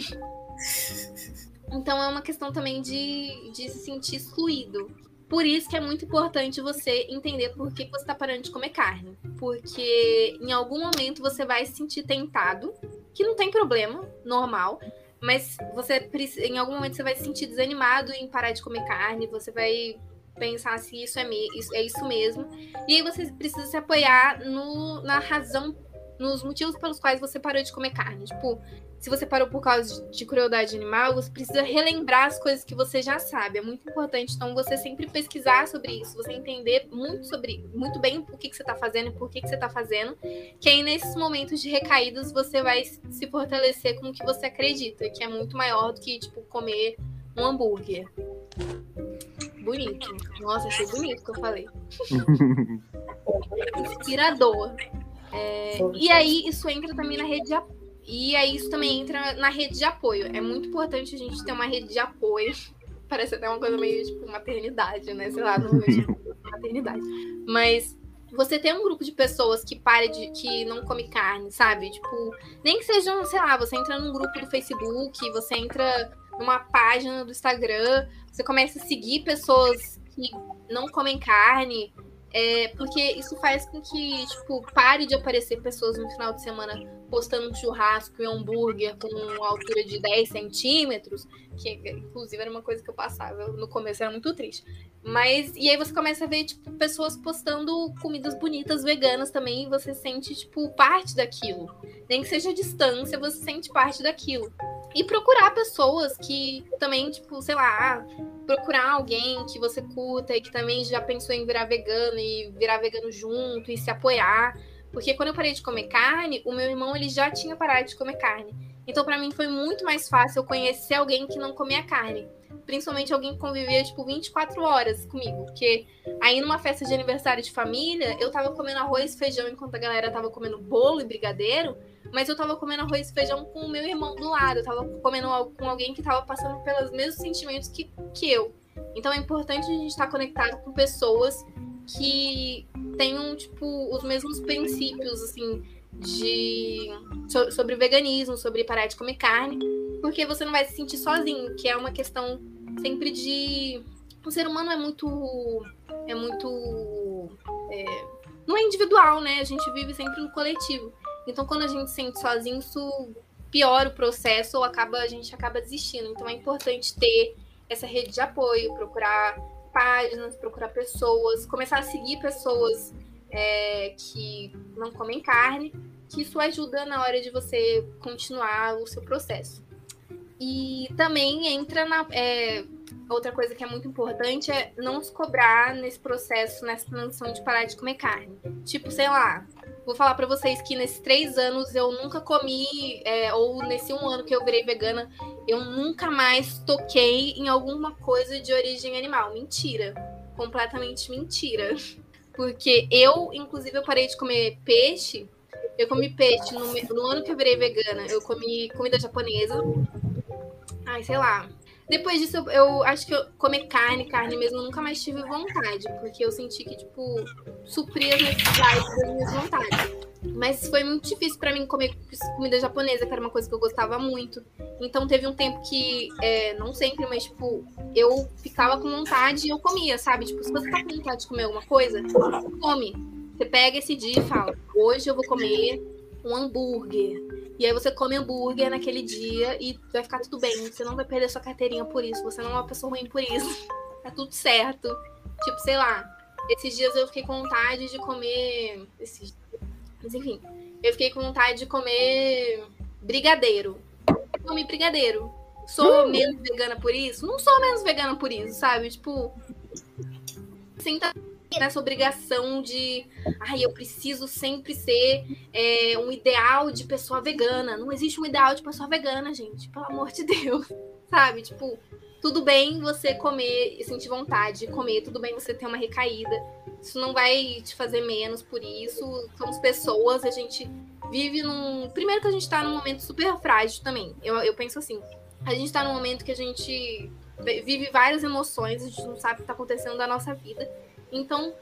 Então é uma questão também de, de se sentir excluído. Por isso que é muito importante você entender por que você está parando de comer carne. Porque em algum momento você vai se sentir tentado, que não tem problema, normal. Mas você em algum momento você vai se sentir desanimado em parar de comer carne, você vai pensar se isso é, me, isso, é isso mesmo. E aí você precisa se apoiar no, na razão, nos motivos pelos quais você parou de comer carne. Tipo, se você parou por causa de crueldade animal, você precisa relembrar as coisas que você já sabe. É muito importante, então, você sempre pesquisar sobre isso, você entender muito sobre, muito bem o que, que você está fazendo e por que, que você está fazendo. Que aí, nesses momentos de recaídas, você vai se fortalecer com o que você acredita, que é muito maior do que, tipo, comer um hambúrguer. Bonito. Nossa, achei bonito o que eu falei. Inspirador. É, e aí isso entra também na rede de apoio. E aí isso também entra na rede de apoio. É muito importante a gente ter uma rede de apoio. Parece até uma coisa meio tipo maternidade, né? Sei lá, não maternidade. Mas você ter um grupo de pessoas que pare de que não come carne, sabe? Tipo, nem que sejam, sei lá, você entra num grupo do Facebook, você entra numa página do Instagram, você começa a seguir pessoas que não comem carne, é, porque isso faz com que, tipo, pare de aparecer pessoas no final de semana postando um churrasco e um hambúrguer com altura de 10 centímetros, que inclusive era uma coisa que eu passava no começo, era muito triste. Mas, e aí você começa a ver, tipo, pessoas postando comidas bonitas veganas também, e você sente, tipo, parte daquilo. Nem que seja a distância, você sente parte daquilo. E procurar pessoas que também, tipo, sei lá, procurar alguém que você curta e que também já pensou em virar vegano e virar vegano junto e se apoiar. Porque quando eu parei de comer carne, o meu irmão ele já tinha parado de comer carne. Então para mim foi muito mais fácil eu conhecer alguém que não comia carne. Principalmente alguém que convivia tipo 24 horas comigo, porque aí numa festa de aniversário de família, eu tava comendo arroz e feijão enquanto a galera tava comendo bolo e brigadeiro, mas eu tava comendo arroz e feijão com o meu irmão do lado, eu tava comendo com alguém que tava passando pelos mesmos sentimentos que, que eu. Então é importante a gente estar conectado com pessoas que tenham, tipo, os mesmos princípios, assim, de so, sobre veganismo, sobre parar de comer carne, porque você não vai se sentir sozinho, que é uma questão sempre de o ser humano é muito é muito é, não é individual, né? A gente vive sempre no coletivo. Então, quando a gente se sente sozinho, isso piora o processo ou acaba a gente acaba desistindo. Então, é importante ter essa rede de apoio, procurar páginas, procurar pessoas, começar a seguir pessoas é, que não comem carne, que isso ajuda na hora de você continuar o seu processo. E também entra na. É, outra coisa que é muito importante é não se cobrar nesse processo, nessa transição de parar de comer carne. Tipo, sei lá, vou falar para vocês que nesses três anos eu nunca comi, é, ou nesse um ano que eu virei vegana, eu nunca mais toquei em alguma coisa de origem animal. Mentira. Completamente mentira. Porque eu, inclusive, eu parei de comer peixe. Eu comi peixe no, no ano que eu virei vegana. Eu comi comida japonesa. Ai, sei lá. Depois disso, eu, eu, acho que eu comer carne, carne mesmo, nunca mais tive vontade, porque eu senti que, tipo, supria as necessidades das minhas vontades. Mas foi muito difícil para mim comer comida japonesa, que era uma coisa que eu gostava muito. Então teve um tempo que, é, não sempre, mas, tipo, eu ficava com vontade e eu comia, sabe? Tipo, se você tá com vontade de comer alguma coisa, come. Você pega esse dia e fala, hoje eu vou comer um hambúrguer. E aí você come hambúrguer naquele dia e vai ficar tudo bem. Você não vai perder sua carteirinha por isso. Você não é uma pessoa ruim por isso. Tá tudo certo. Tipo, sei lá. Esses dias eu fiquei com vontade de comer. Esses... Mas enfim. Eu fiquei com vontade de comer brigadeiro. Comi brigadeiro. Sou menos vegana por isso? Não sou menos vegana por isso, sabe? Tipo. Sinta nessa obrigação de ai, eu preciso sempre ser é, um ideal de pessoa vegana. Não existe um ideal de pessoa vegana, gente. Pelo amor de Deus. Sabe? Tipo, tudo bem você comer e sentir vontade de comer, tudo bem você ter uma recaída. Isso não vai te fazer menos por isso. Somos pessoas, a gente vive num. Primeiro que a gente tá num momento super frágil também. Eu, eu penso assim. A gente tá num momento que a gente vive várias emoções, a gente não sabe o que tá acontecendo na nossa vida. Então,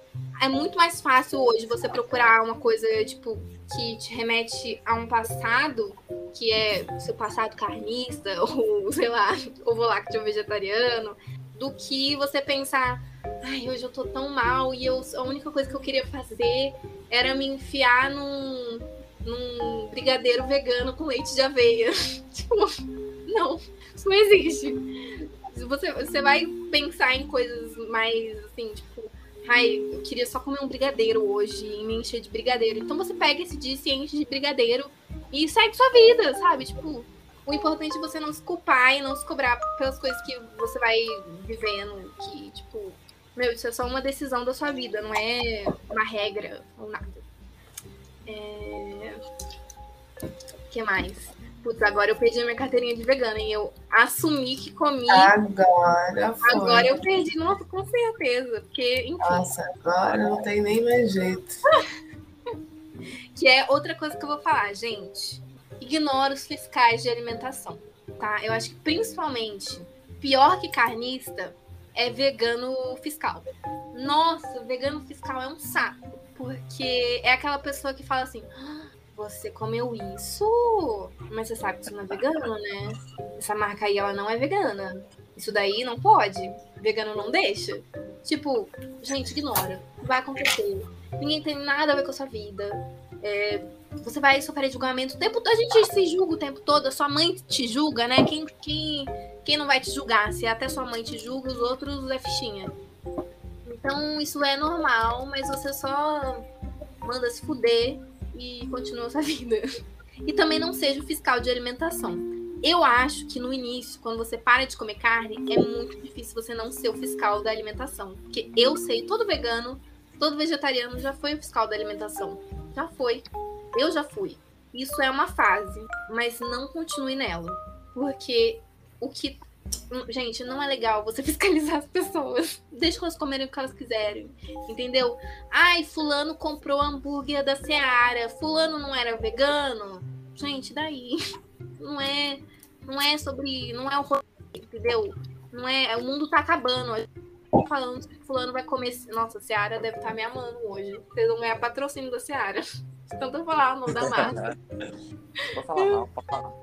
é muito mais fácil hoje você procurar uma coisa, tipo, que te remete a um passado, que é seu passado carnista, ou, sei lá, ovo lácteo vegetariano, do que você pensar, ai, hoje eu tô tão mal e eu, a única coisa que eu queria fazer era me enfiar num, num brigadeiro vegano com leite de aveia. tipo, não, isso não existe. Você, você vai pensar em coisas mais, assim, tipo, Ai, eu queria só comer um brigadeiro hoje e me encher de brigadeiro. Então você pega esse dia, se enche de brigadeiro e segue sua vida, sabe? Tipo, o importante é você não se culpar e não se cobrar pelas coisas que você vai vivendo. Que, tipo, meu, isso é só uma decisão da sua vida, não é uma regra ou nada. É... O que mais? Putz, agora eu perdi a minha carteirinha de vegana e eu assumi que comi. Agora foi. Agora eu perdi, nossa, com certeza. Porque, enfim. Nossa, agora não tem nem mais jeito. Que é outra coisa que eu vou falar, gente. Ignora os fiscais de alimentação, tá? Eu acho que principalmente pior que carnista é vegano fiscal. Nossa, vegano fiscal é um saco, porque é aquela pessoa que fala assim: "Ah, você comeu isso, mas você sabe que isso não é vegano, né? Essa marca aí ela não é vegana. Isso daí não pode. Vegano não deixa. Tipo, gente, ignora. Vai acontecer. Ninguém tem nada a ver com a sua vida. É, você vai sofrer julgamento o tempo todo. A gente se julga o tempo todo. A sua mãe te julga, né? Quem, quem, quem não vai te julgar? Se até sua mãe te julga, os outros é fichinha. Então, isso é normal, mas você só manda se fuder e continua sua vida. E também não seja o fiscal de alimentação. Eu acho que no início, quando você para de comer carne, é muito difícil você não ser o fiscal da alimentação. Porque eu sei, todo vegano, todo vegetariano já foi o fiscal da alimentação. Já foi. Eu já fui. Isso é uma fase, mas não continue nela. Porque o que. Gente, não é legal você fiscalizar as pessoas. Deixa elas comerem o que elas quiserem. Entendeu? Ai, Fulano comprou hambúrguer da Seara. Fulano não era vegano. Gente, daí. Não é não é sobre. Não é o entendeu? Não é. O mundo tá acabando. Tô falando que fulano vai comer. Nossa, a Seara deve estar tá me amando hoje. Vocês vão ganhar patrocínio da Seara. Tanto falar o nome da marca. Pode falar mal, pode falar.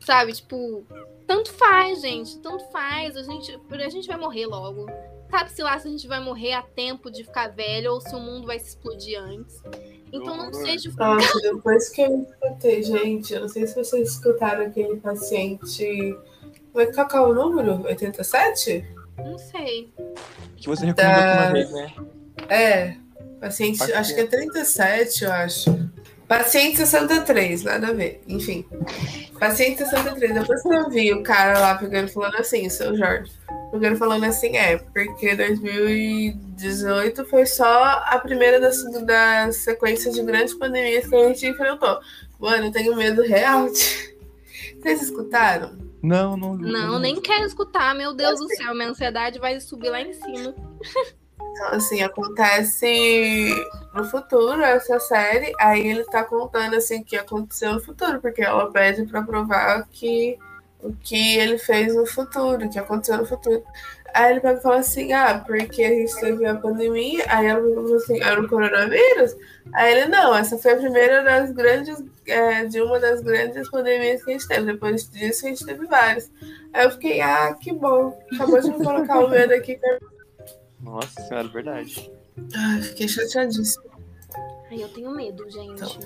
Sabe, tipo, tanto faz, gente. Tanto faz. A gente, a gente vai morrer logo. Sabe-se lá se a gente vai morrer a tempo de ficar velho ou se o mundo vai se explodir antes. Então não seja. Nossa, depois que eu escutei, gente, eu não sei se vocês escutaram aquele paciente. Qual é o número? 87? Não sei. Que você recomendou da... uma vez, né? É. Paciente, paciente, acho que é 37, eu acho. Paciente 63, nada a ver. Enfim. Paciente 63. Depois que eu vi o cara lá pegando falando assim, seu Jorge. Pegando falando assim, é, porque 2018 foi só a primeira das, das sequências de grandes pandemias que a gente enfrentou. Mano, eu tenho medo real. De... Vocês escutaram? Não, não. Não, nem quero escutar, meu Deus do céu, minha ansiedade vai subir lá em cima. Então, assim, acontece no futuro essa série, aí ele tá contando assim o que aconteceu no futuro, porque ela pede para provar que o que ele fez no futuro, o que aconteceu no futuro. Aí ele pega e fala assim, ah, porque a gente teve a pandemia, aí ela falou assim, era o coronavírus? Aí ele, não, essa foi a primeira das grandes, é, de uma das grandes pandemias que a gente teve. Depois disso a gente teve várias. Aí eu fiquei, ah, que bom. Acabou de me colocar o medo aqui. Nossa senhora, verdade. Ai, fiquei chateadíssima. Ai, eu tenho medo, gente. Então,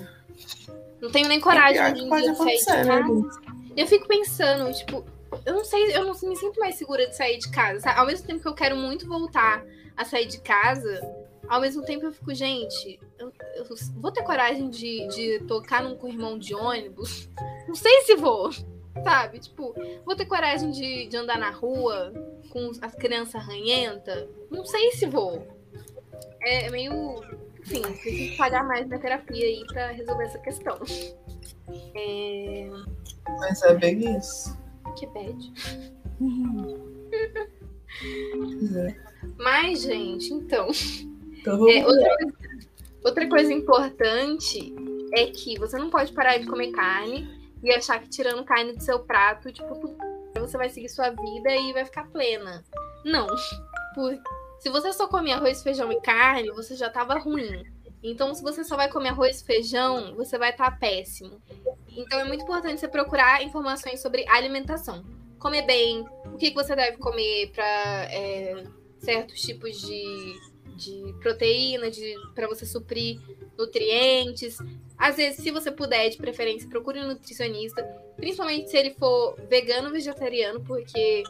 não tenho nem coragem é de pode sair de né, casa. eu fico pensando, tipo, eu não sei, eu não me sinto mais segura de sair de casa. Sabe? Ao mesmo tempo que eu quero muito voltar a sair de casa, ao mesmo tempo eu fico, gente, eu, eu vou ter coragem de, de tocar num corrimão de ônibus? Não sei se vou, sabe? Tipo, vou ter coragem de, de andar na rua com as crianças ranhentas? Não sei se vou. É meio. Enfim, preciso pagar mais na terapia aí pra resolver essa questão. É... Mas é bem isso. Que bad. É. Mas, gente, então. Então É, outra, coisa, outra coisa importante é que você não pode parar de comer carne e achar que tirando carne do seu prato, tipo, você vai seguir sua vida e vai ficar plena. Não. Por, se você só comer arroz, feijão e carne, você já tava ruim. Então, se você só vai comer arroz e feijão, você vai estar péssimo. Então, é muito importante você procurar informações sobre alimentação. Comer bem, o que, que você deve comer para certos tipos de, de proteína, de, para você suprir nutrientes. Às vezes, se você puder, de preferência, procure um nutricionista, principalmente se ele for vegano ou vegetariano, porque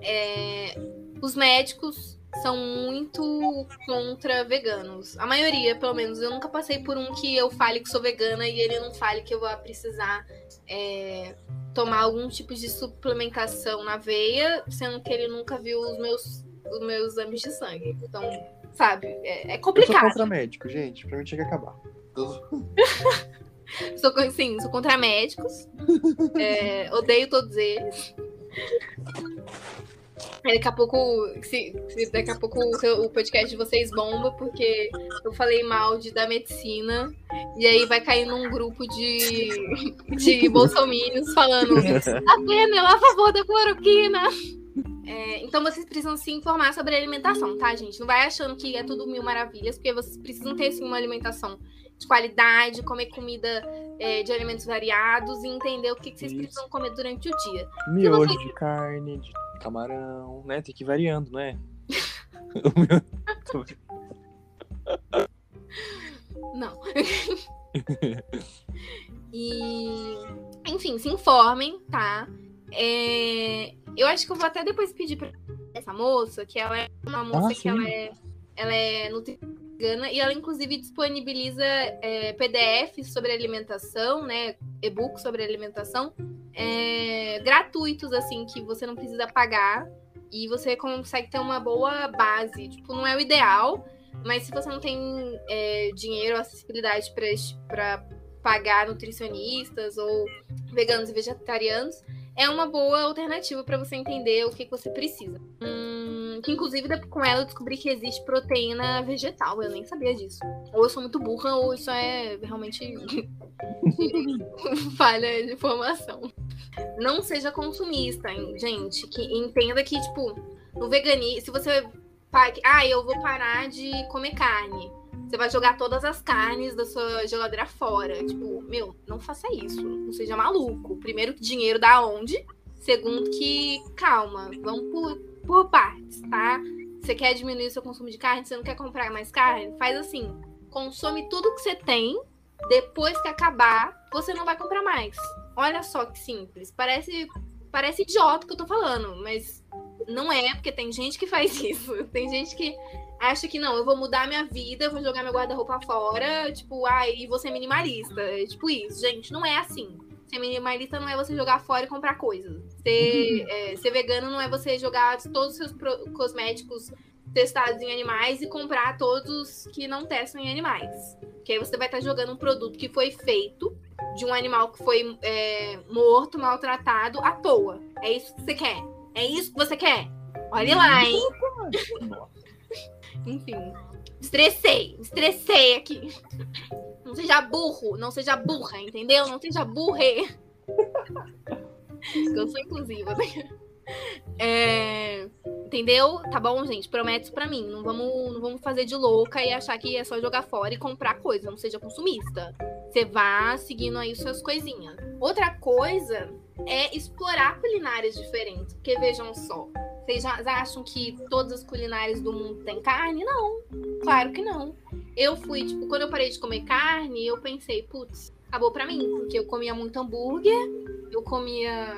é, os médicos são muito contra veganos. A maioria, pelo menos. Eu nunca passei por um que eu fale que sou vegana e ele não fale que eu vou precisar é, tomar algum tipo de suplementação na veia, sendo que ele nunca viu os meus, os meus exames de sangue. Então, sabe, é, é Eu sou complicado. contra médico, gente. Pra mim tinha que acabar. Sou, sim, sou contra médicos. É, odeio todos eles. Aí daqui a pouco, se, se daqui a pouco o, o podcast de vocês bomba, porque eu falei mal de, da medicina, e aí vai cair num grupo de, de bolsominions falando a pena é a favor da cloroquina. É, então vocês precisam se informar sobre a alimentação, tá, gente? Não vai achando que é tudo mil maravilhas, porque vocês precisam ter sim, uma alimentação de qualidade, comer comida é, de alimentos variados e entender o que, que vocês Isso. precisam comer durante o dia. Miojo você- de carne, de camarão, né? Tem que ir variando, né? Não. e, enfim, se informem, tá? É, eu acho que eu vou até depois pedir pra essa moça, que ela é uma moça que sim. ela é, ela é nutricionista e ela inclusive disponibiliza é, PDFs sobre alimentação, né? E-book sobre alimentação, é, gratuitos, assim, que você não precisa pagar. E você consegue ter uma boa base. Tipo, não é o ideal, mas se você não tem é, dinheiro, acessibilidade para pagar nutricionistas ou veganos e vegetarianos, é uma boa alternativa para você entender o que, que você precisa. Hum, que inclusive com ela eu descobri que existe proteína vegetal, eu nem sabia disso. Ou eu sou muito burra, ou isso é realmente falha de informação. Não seja consumista, hein, gente. Que entenda que, tipo, no veganismo, se você ah, eu vou parar de comer carne. Você vai jogar todas as carnes da sua geladeira fora. Tipo, meu, não faça isso. Não seja maluco. Primeiro, dinheiro da onde? Segundo, que calma, vamos por, por partes, tá? Você quer diminuir seu consumo de carne? Você não quer comprar mais carne? Faz assim: consome tudo que você tem. Depois que acabar, você não vai comprar mais. Olha só que simples. Parece, parece idiota o que eu tô falando, mas não é, porque tem gente que faz isso. Tem gente que acha que não, eu vou mudar minha vida, eu vou jogar meu guarda-roupa fora, tipo, ai, e vou ser minimalista. É tipo isso, gente, não é assim. Ser minimalista não é você jogar fora e comprar coisas. Ser, é, ser vegano não é você jogar todos os seus cosméticos testados em animais e comprar todos que não testam em animais. Que aí você vai estar jogando um produto que foi feito de um animal que foi é, morto, maltratado, à toa. É isso que você quer? É isso que você quer? Olhe lá, hein? Enfim. Estressei, estressei aqui. Não seja burro, não seja burra, entendeu? Não seja burre. Eu sou inclusiva. É, entendeu? Tá bom, gente? Promete isso pra mim. Não vamos, não vamos fazer de louca e achar que é só jogar fora e comprar coisa. Não seja consumista. Você vá seguindo aí suas coisinhas. Outra coisa é explorar culinárias diferentes. Porque vejam só. Vocês acham que todas as culinárias do mundo têm carne? Não. Claro que não. Eu fui, tipo, quando eu parei de comer carne, eu pensei, putz, acabou pra mim. Porque eu comia muito hambúrguer, eu comia.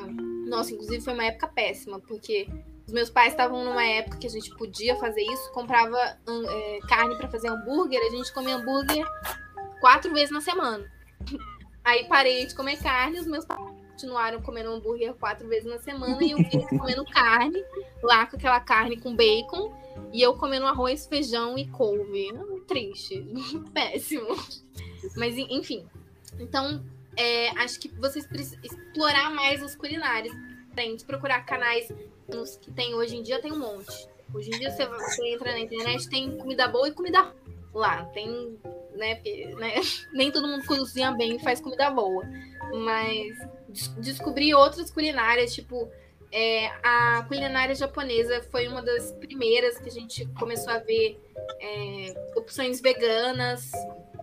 Nossa, inclusive foi uma época péssima, porque os meus pais estavam numa época que a gente podia fazer isso, comprava hum, é, carne pra fazer hambúrguer, a gente comia hambúrguer quatro vezes na semana. Aí parei de comer carne, os meus pais continuaram comendo hambúrguer quatro vezes na semana e eu vim comendo carne, lá com aquela carne com bacon, e eu comendo arroz, feijão e couve. Triste, péssimo. Mas en- enfim. Então, é, acho que vocês precisam explorar mais as culinárias. Tem procurar canais nos que tem hoje em dia, tem um monte. Hoje em dia você, você entra na internet, tem comida boa e comida lá. Tem, né, porque né, nem todo mundo cozinha bem e faz comida boa. Mas des- descobrir outras culinárias, tipo, é, a culinária japonesa foi uma das primeiras que a gente começou a ver é, opções veganas,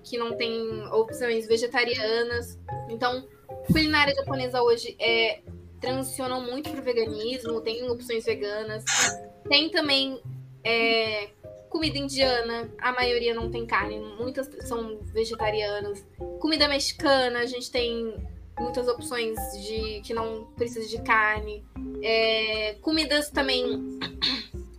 que não tem opções vegetarianas. Então, culinária japonesa hoje é transicionam muito para o veganismo, tem opções veganas. Tem também é, comida indiana, a maioria não tem carne, muitas são vegetarianas. Comida mexicana, a gente tem muitas opções de que não precisa de carne. É, comidas também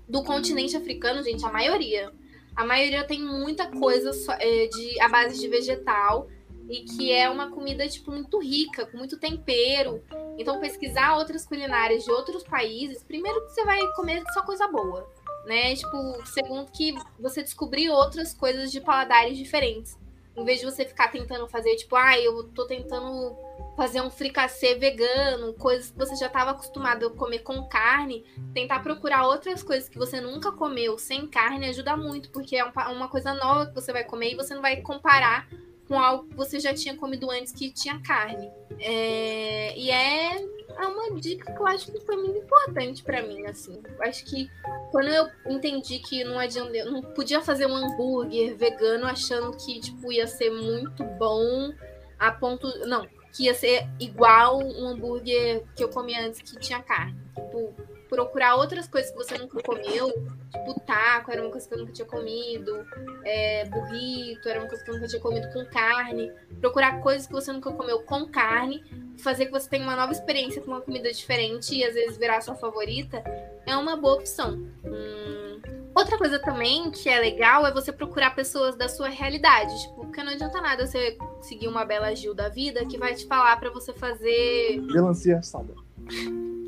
do continente africano, gente, a maioria. A maioria tem muita coisa é, de a base de vegetal e que é uma comida tipo muito rica, com muito tempero. Então pesquisar outras culinárias de outros países, primeiro que você vai comer só coisa boa, né? Tipo, segundo que você descobrir outras coisas de paladares diferentes. Em vez de você ficar tentando fazer, tipo, ah, eu tô tentando fazer um fricassê vegano, coisas que você já estava acostumado a comer com carne, tentar procurar outras coisas que você nunca comeu sem carne ajuda muito, porque é uma coisa nova que você vai comer e você não vai comparar com algo que você já tinha comido antes que tinha carne. É... E é... é uma dica que eu acho que foi muito importante para mim, assim. Eu acho que quando eu entendi que não adianta, não podia fazer um hambúrguer vegano achando que tipo ia ser muito bom a ponto, não, que ia ser igual um hambúrguer que eu comia antes que tinha carne. Tipo, procurar outras coisas que você nunca comeu, tipo taco, era uma coisa que eu nunca tinha comido, é, burrito, era uma coisa que eu nunca tinha comido com carne. Procurar coisas que você nunca comeu com carne, fazer que você tenha uma nova experiência com uma comida diferente e às vezes virar sua favorita, é uma boa opção. Hum, Outra coisa também que é legal é você procurar pessoas da sua realidade. Tipo, porque não adianta nada você seguir uma Bela Gil da vida que vai te falar para você fazer. Melancia assada.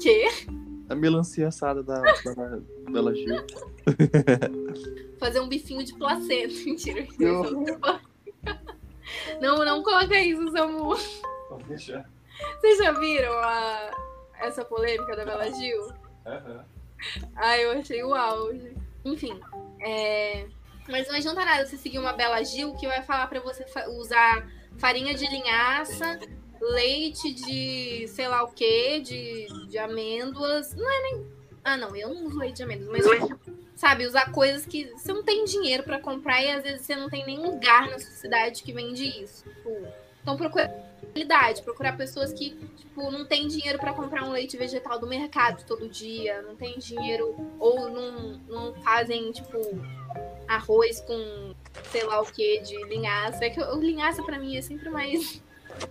Quê? A melancia assada da, da Bela Gil. fazer um bifinho de placenta. Mentira. Eu- Não, não coloca isso, Samu. Pode deixar. Vocês já viram a... essa polêmica da Bela Gil? Ai, eu achei o auge. Enfim, é... mas não adianta nada você seguir uma Bela Gil que vai falar pra você usar farinha de linhaça, leite de sei lá o que, de, de amêndoas. Não é nem. Ah, não, eu não uso leite de amêndoas, mas sabe, usar coisas que você não tem dinheiro pra comprar e às vezes você não tem nem lugar na sua cidade que vende isso. Tipo, então procura realidade, procurar pessoas que, tipo, não tem dinheiro pra comprar um leite vegetal do mercado todo dia, não tem dinheiro ou não, não fazem, tipo, arroz com sei lá o que de linhaça. É que o linhaça pra mim é sempre mais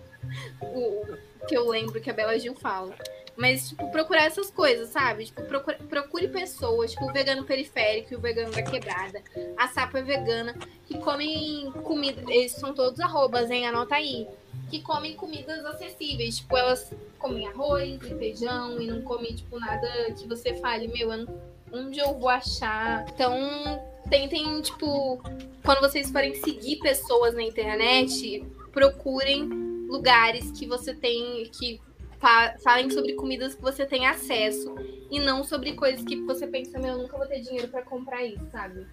o que eu lembro que a Bela Gil fala. Mas, tipo, procurar essas coisas, sabe? Tipo, procure, procure pessoas, tipo, o vegano periférico e o vegano da quebrada. A Sapo é vegana, que comem comida. Eles são todos arrobas, hein? Anota aí. Que comem comidas acessíveis. Tipo, elas comem arroz e feijão e não comem, tipo, nada que você fale, meu, onde eu vou achar? Então, tentem, tipo, quando vocês forem seguir pessoas na internet, procurem lugares que você tem que fa- falem sobre comidas que você tem acesso e não sobre coisas que você pensa, meu, eu nunca vou ter dinheiro pra comprar isso, sabe?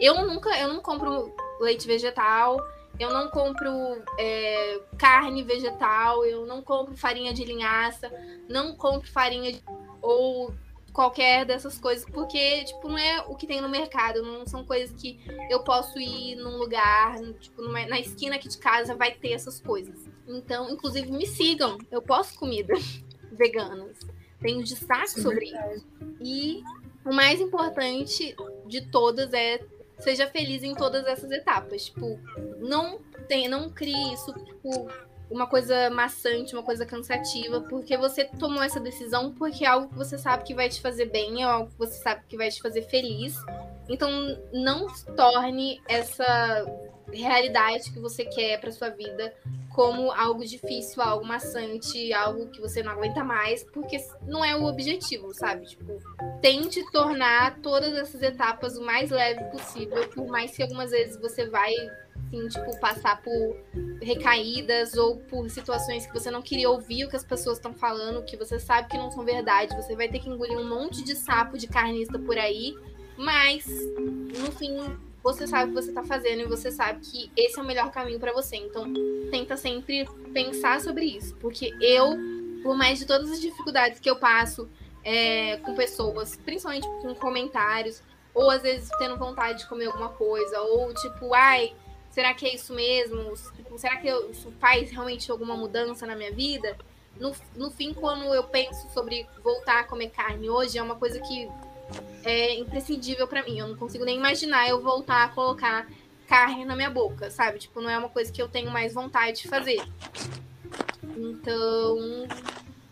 Eu nunca, eu não compro leite vegetal, eu não compro é, carne vegetal, eu não compro farinha de linhaça, não compro farinha de, ou qualquer dessas coisas, porque, tipo, não é o que tem no mercado, não são coisas que eu posso ir num lugar, tipo, numa- na esquina aqui de casa vai ter essas coisas. Então, inclusive, me sigam, eu posto comidas veganas. Tenho destaque é sobre isso. E o mais importante de todas é seja feliz em todas essas etapas. Tipo, não tem, não crie isso, tipo, uma coisa maçante, uma coisa cansativa, porque você tomou essa decisão porque é algo que você sabe que vai te fazer bem, é algo que você sabe que vai te fazer feliz. Então, não torne essa realidade que você quer para sua vida como algo difícil, algo maçante, algo que você não aguenta mais, porque não é o objetivo, sabe? Tipo, tente tornar todas essas etapas o mais leve possível, por mais que algumas vezes você vai, assim, tipo, passar por recaídas ou por situações que você não queria ouvir o que as pessoas estão falando, que você sabe que não são verdade, você vai ter que engolir um monte de sapo de carnista por aí, mas no fim você sabe o que você tá fazendo e você sabe que esse é o melhor caminho para você. Então, tenta sempre pensar sobre isso, porque eu, por mais de todas as dificuldades que eu passo é, com pessoas, principalmente com comentários, ou às vezes tendo vontade de comer alguma coisa, ou tipo, ai, será que é isso mesmo? Tipo, será que isso faz realmente alguma mudança na minha vida? No, no fim, quando eu penso sobre voltar a comer carne hoje, é uma coisa que é imprescindível pra mim. Eu não consigo nem imaginar eu voltar a colocar carne na minha boca, sabe? Tipo, não é uma coisa que eu tenho mais vontade de fazer. Então,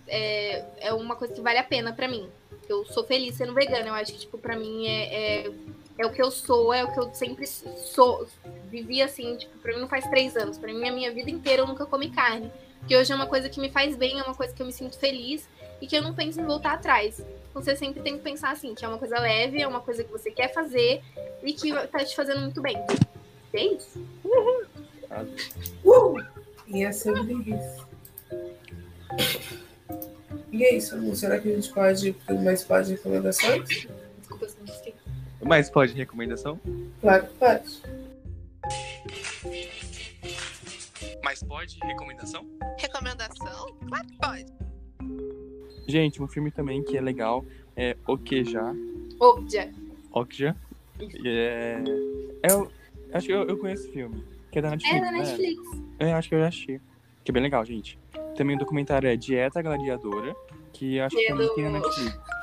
é, é uma coisa que vale a pena pra mim. Eu sou feliz sendo vegana. Eu acho que, tipo, pra mim é, é, é o que eu sou, é o que eu sempre sou. Vivi assim, tipo, pra mim não faz três anos. Pra mim, a minha vida inteira eu nunca comi carne. Que hoje é uma coisa que me faz bem, é uma coisa que eu me sinto feliz e que eu não penso em voltar atrás. Então, Você sempre tem que pensar assim, que é uma coisa leve, é uma coisa que você quer fazer e que tá te fazendo muito bem. É isso? Uh! E é sobre isso. E é isso, será que a gente pode para mais pode recomendações? Desculpa, se não sei. Mas pode recomendação? Claro que pode. Mas pode recomendação? Recomendação? Claro que pode. Gente, um filme também que é legal é Okja. Obja. Okja. É, é, o- acho que eu, eu conheço esse filme. Que é da Netflix. É da né? Netflix. É, acho que eu já assisti. Que é bem legal, gente. Também o documentário é Dieta Gladiadora, que acho que Que é também tem na Netflix.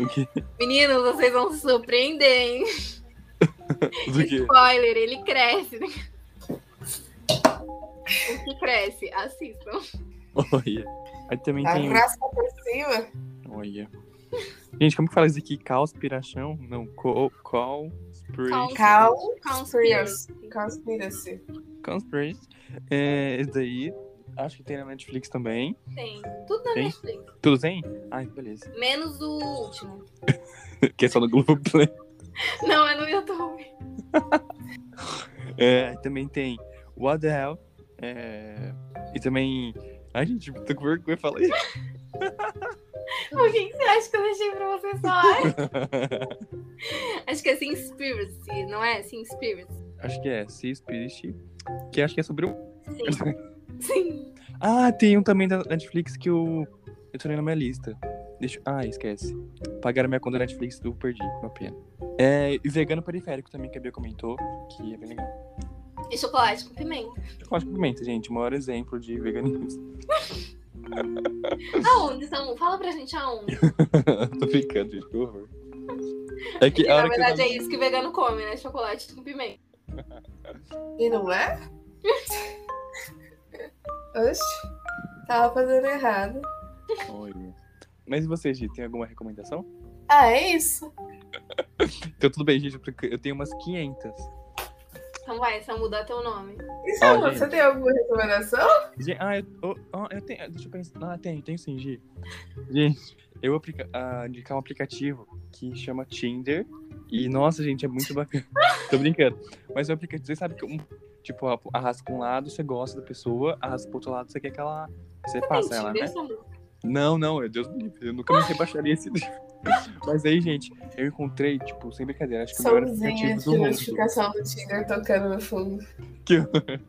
O que? Meninos, vocês vão se surpreender, hein? Spoiler, ele cresce. né? O que cresce? Assistam. Olha. Aí também tem. Arrasta por cima. Olha. Gente, como que fala isso aqui? Conspiração? Não, co conspiration. Cal Conspiracy. Conspiracy. Conspiracy. É, esse daí. Acho que tem na Netflix também. Tem. Tudo na Tem? Netflix. Tudo tem? Ai, beleza. Menos o último. Que é só no Globoplay. Não, é no YouTube. É, também tem What the Hell. É, e também. Ai, gente, tô com vergonha de falar isso. O que, você acha que eu deixei pra você falar? acho que é Sinspiracy, não é? Sinspiracy. acho que é Sea Spirit. Que acho que é sobre o. Sim. Sim. Ah, tem um também da Netflix que eu. Lendo na minha lista. Deixa... Ah, esquece. Pagaram minha conta da Netflix, eu perdi, uma pena. É, e Vegano Periférico também, que a Bia comentou, que é bem legal. E chocolate com pimenta. Chocolate com pimenta, gente, o maior exemplo de veganismo. Aonde, Samu? Fala pra gente aonde. tô brincando, gente, que horror. É que na que verdade tava... é isso que vegano come, né? Chocolate com pimenta. E não é? Oxe. Tava fazendo errado. Olha. Mas e você, Gi, tem alguma recomendação? Ah, é isso. Então tudo bem, gente, porque eu tenho umas 500. Então vai, Samu, dá teu nome. Samu, Ah, gente. você tem alguma recomendação? Gente, ah, eu, oh, oh, eu tenho. Deixa eu pensar. Ah, tenho, tenho sim, Gi. Gente, eu vou aplica, ah, indicar um aplicativo que chama Tinder. E, nossa, gente, é muito bacana. Tô brincando. Mas o aplicativo, você sabe que um, tipo, arrasta pra um lado, você gosta da pessoa, arrasta pro outro lado, você quer que ela. Você passa Tem ela, Tinder, né? Não, não, é Deus me livre. Eu nunca me rebaixaria esse livro. Mas aí, gente, eu encontrei, tipo, sem brincadeira, acho que o melhor aplicativo de do mundo. notificação do Tinder tocando no fundo. Que.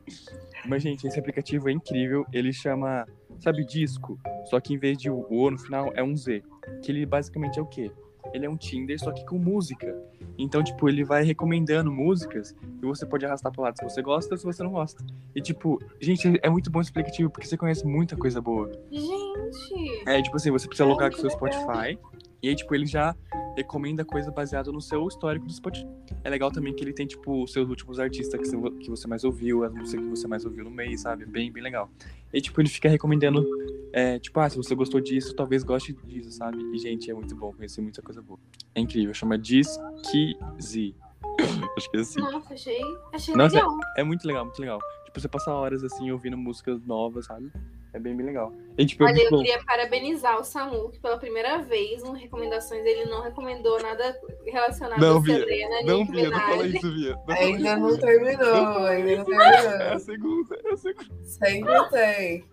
Mas, gente, esse aplicativo é incrível. Ele chama, sabe, disco. Só que em vez de o O no final, é um Z. Que ele basicamente é o quê? Ele é um Tinder, só que com música. Então, tipo, ele vai recomendando músicas e você pode arrastar pro lado se você gosta ou se você não gosta. E, tipo, gente, é muito bom esse aplicativo porque você conhece muita coisa boa. Gente. É, tipo assim, você precisa É logar com o seu bem legal. E aí, tipo, ele já recomenda coisa baseada no seu histórico do Spotify. É legal também que ele tem, tipo, os seus últimos artistas que você, mais ouviu, as músicas que você mais ouviu no mês, sabe? Bem, bem legal. E, tipo, ele fica recomendando, é, tipo, ah, se você gostou disso, talvez goste disso, sabe? E, gente, é muito bom conhecer muita coisa boa. É incrível, chama Disquizy. Acho que é assim. Nossa, achei, achei Nossa, legal. É muito legal, muito legal. Tipo, você passa horas, assim, ouvindo músicas novas, sabe? É bem, bem legal. E, tipo, Olha, eu bom. queria parabenizar o Samu, que pela primeira vez, no Recomendações, ele não recomendou nada relacionado Não, a Selena, Não, Nicki Bia, não fala isso, Bia. Não fala Ainda isso. não terminou, ainda não É a terminou. segunda, é a segunda. Sempre tem.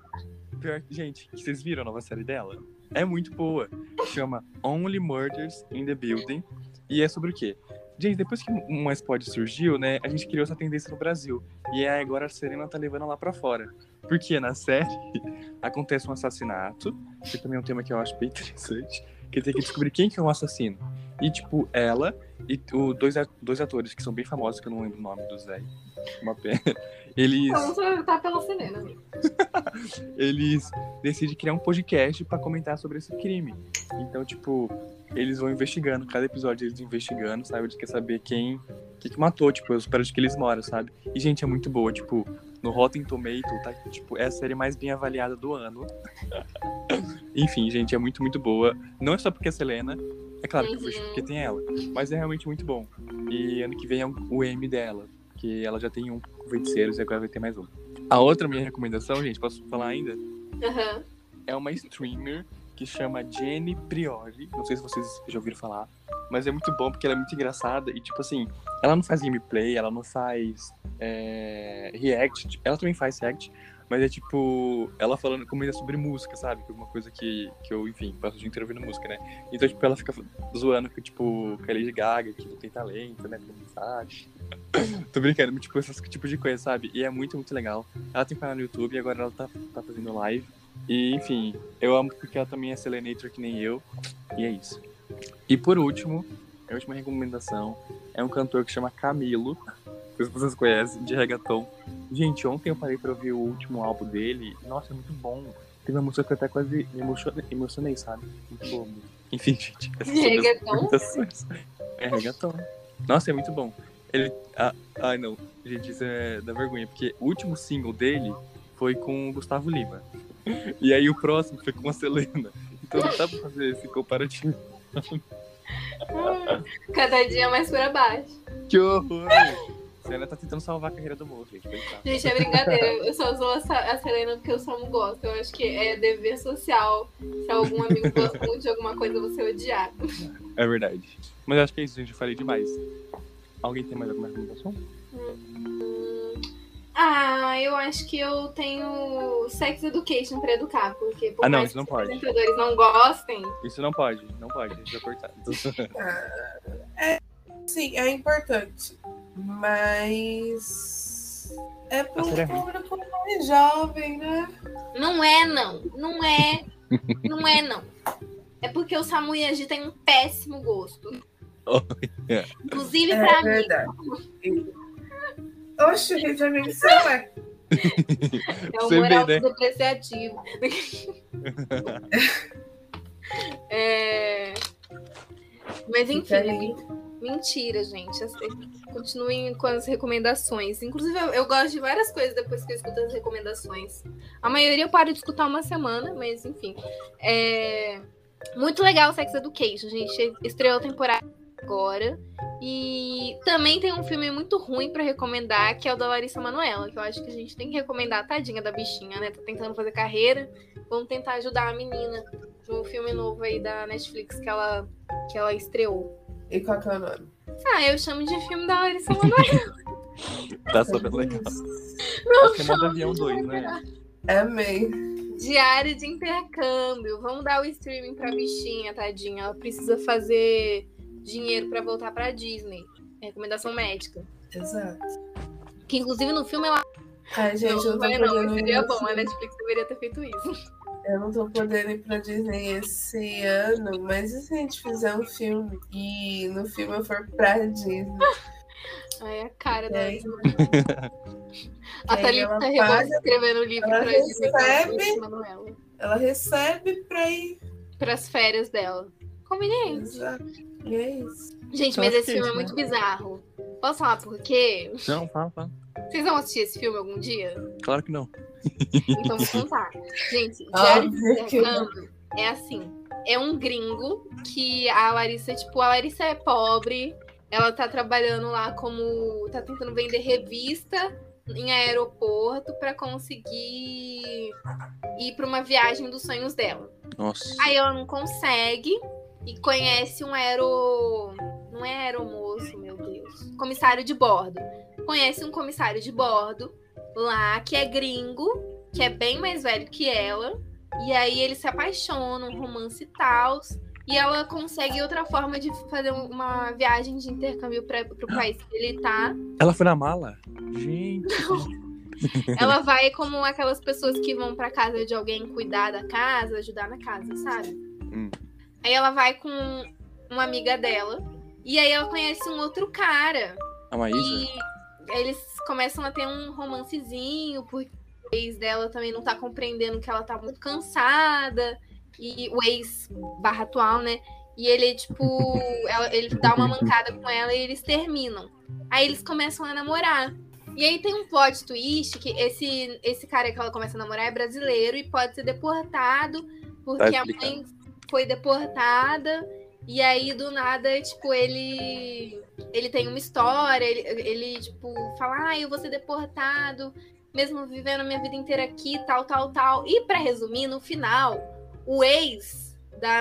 Pior gente, vocês viram a nova série dela? É muito boa. Chama Only Murders in the Building. E é sobre o quê? Gente, depois que o Mais Pode surgiu, né, a gente criou essa tendência no Brasil. E aí agora a Serena tá levando lá pra fora. Porque na série acontece um assassinato, que também é um tema que eu acho bem interessante, que tem que descobrir quem que é o assassino. E, tipo, ela e o, dois, dois atores que são bem famosos, que eu não lembro o nome dos velhos. Uma pena. Eles. Votar pela Selena, eles decidem criar um podcast pra comentar sobre esse crime. Então, tipo, eles vão investigando, cada episódio eles investigando, sabe? Eles querem saber quem que, que matou, tipo, os prédios que eles moram, sabe? E, gente, é muito boa, tipo, no Rotten Tomato, tá, tipo, é a série mais bem avaliada do ano. Enfim, gente, é muito, muito boa. Não é só porque é Selena, é claro que Uhum. porque tem ela, mas é realmente muito bom. E ano que vem é o M dela, que ela já tem um com feiticeiros e agora vai ter mais um. A outra minha recomendação, gente, posso falar ainda? Aham. é uma streamer que chama Jenny Priori. Não sei se vocês já ouviram falar. Mas é muito bom porque ela é muito engraçada e, tipo assim, ela não faz gameplay, ela não faz é, react. tipo, Ela também faz react, mas é tipo, ela falando, comenta sobre música, sabe? Que é uma coisa que, que eu, enfim, passo o dia inteiro ouvindo música, né? Então, tipo, ela fica zoando que, tipo, que a Lady Gaga, que não tem talento, né? Como sabe? Tô brincando, mas, tipo, esses tipo de coisa, sabe? E é muito, muito legal. Ela tem canal no YouTube e agora ela tá, tá fazendo live. E, enfim, eu amo porque ela também é Selenator que nem eu. E é isso. E por último, a última recomendação é um cantor que chama Camilo. Se vocês conhecem, de reggaeton. Gente, ontem eu parei pra ouvir o último álbum dele. Nossa, é muito bom. Teve uma música que eu até quase me emocionei, emocionei sabe? Muito bom. Enfim, gente. minhas Reggaeton? É reggaeton. Nossa, é muito bom. Ele. Ah, ai, não. Gente, isso é da vergonha, porque o último single dele foi com o Gustavo Lima. E aí o próximo foi com a Selena. Então não dá pra fazer esse comparativo. Cada dia mais pra baixo. Que horror! Selena tá tentando salvar a carreira do moço, gente. Gente, é brincadeira. Eu só zoo a Selena porque eu só não gosto. Eu acho que é dever social. Se algum amigo gosta muito de alguma coisa, você odiar. É verdade. Mas eu acho que é isso, gente. Eu falei demais. Alguém tem mais alguma recomendação? Ah, eu acho que eu tenho sex education pra educar, porque por Ah, não, mais isso não que pode. os apresentadores não gostem, Isso não pode, não pode, a gente vai cortar. Sim, é importante. Mas. É A é um ruim. público mais jovem, né? não é não, não é, não é não. É porque o Samu Yaji tem um péssimo gosto. Inclusive É pra mim. Oxe, gente, você vai. É o Você vê, moral né? depreciativo. É... Mas enfim, mentira, gente. Continuem com as recomendações. Inclusive, eu, eu gosto de várias coisas depois que eu escuto as recomendações. A maioria eu paro de escutar uma semana, mas enfim. É... Muito legal o Sex Education, gente. Estreou a temporada agora. E também tem um filme muito ruim pra recomendar, que é o da Larissa Manoela, que eu acho que a gente tem que recomendar a tadinha da bichinha, né? Tá tentando fazer carreira. Vamos tentar ajudar a menina de um filme novo aí da Netflix que ela, que ela estreou. E qual que é o nome? Ah, eu chamo de filme da Larissa Manoela. Tá super legal. Não, Acho que é avião 2, né? Amei. Diário de intercâmbio. Vamos dar o streaming pra bichinha, tadinha. Ela precisa fazer dinheiro pra voltar pra Disney. É Recomendação médica. Exato. Que inclusive no filme ela. Ai, gente, eu não, não tô não, podendo seria bom. A Netflix deveria ter feito isso. Eu não tô podendo ir pra Disney esse ano, mas e se a gente fizer um filme e no filme eu for pra Disney? Ai, a cara da É. A aí Thalita paga, escrevendo o livro ela pra Disney recebe. Manoela. Ela recebe pra ir. Pras férias dela. Conveniente. Exato. E é isso. Gente, mas esse filme é muito bizarro. Posso falar por quê? Não, fala, fala. Vocês vão assistir esse filme algum dia? Claro que não. Então vou contar. Gente, Diário de não. Intercâmbio é assim. É um gringo que a Larissa, tipo, a Larissa é pobre. Ela tá trabalhando lá como. tá tentando vender revista em aeroporto pra conseguir ir pra uma viagem dos sonhos dela. Nossa. Aí ela não consegue e conhece um aero. Não é aeromoço, meu Deus. Comissário de bordo. Conhece um comissário de bordo lá que é gringo, que é bem mais velho que ela. E aí eles se apaixonam, um romance e tal. E ela consegue outra forma de fazer um- uma viagem de intercâmbio para pro país que ele tá. Ela foi na mala? Gente. Ela vai como aquelas pessoas que vão pra casa de alguém cuidar da casa, ajudar na casa, sabe? Hum. Aí ela vai com uma amiga dela. E aí ela conhece um outro cara. A Maísa? E eles começam a ter um romancezinho, porque o ex dela também não tá compreendendo que ela tá muito cansada. E o ex barra atual, né? E ele, tipo, ela- ele dá uma mancada com ela e eles terminam. Aí eles começam a namorar. E aí tem um plot twist que esse, esse cara que ela começa a namorar é brasileiro e pode ser deportado, porque Tá a mãe foi deportada. E aí, do nada, tipo, ele. Ele tem uma história, ele, ele tipo, fala, ah, eu vou ser deportado, mesmo vivendo a minha vida inteira aqui, tal, tal, tal. E pra resumir, no final, o ex da,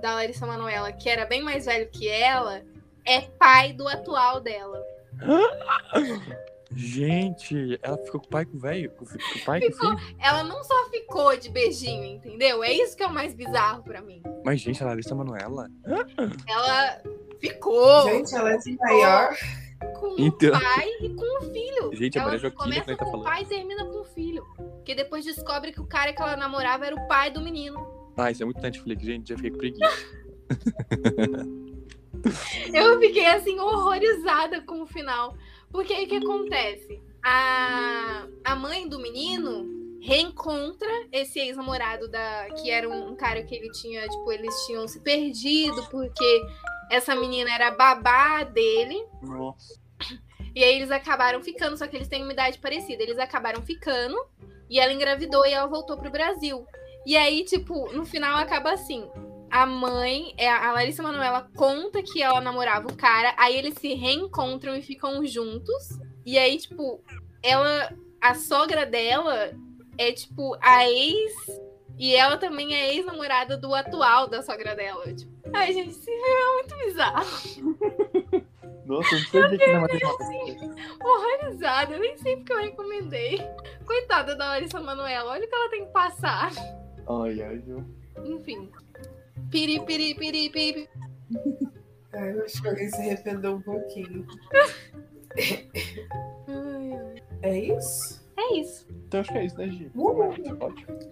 da Larissa Manoela, que era bem mais velho que ela, é pai do atual dela. Gente, ela ficou com o pai com o velho? Com o o pai com o Ficou. filho? Ela não só ficou de beijinho, entendeu? É isso que é o mais bizarro pra mim. Mas, gente, a Larissa Manoela. Ela ficou Gente, ela é de maior. com Então. o pai e com o filho. Gente, a ela Maria Joaquina que começa a tá com o falando. pai e termina com o filho. Porque depois descobre que o cara que ela namorava era o pai do menino. Ah, isso é muito Netflix, gente. Já fiquei com preguiça. Eu fiquei assim horrorizada com o final. Porque aí o que acontece? A, a mãe do menino reencontra esse ex-namorado da que era um, um cara que ele tinha, tipo, eles tinham se perdido porque essa menina era babá dele. Nossa. E aí eles acabaram ficando, só que eles têm uma idade parecida. Eles acabaram ficando e ela engravidou e ela voltou pro Brasil. E aí, tipo, no final acaba assim. A mãe, é, a Larissa Manoela conta que ela namorava o cara, aí eles se reencontram e ficam juntos. E aí, tipo, ela, a sogra dela é tipo a ex e ela também é ex-namorada do atual da sogra dela. Tipo, ai, gente, isso é muito bizarro. Nossa, eu não sei o que não é horrorizada. Eu nem sei porque eu recomendei. Coitada da Larissa Manoela, olha o que ela tem que passar. Ai, ai, viu? Enfim. Piri, piri, piri, piri. Ai, eu acho que alguém se arrependeu um pouquinho. É isso? É isso. Então acho que é isso, né, Gi? Uh!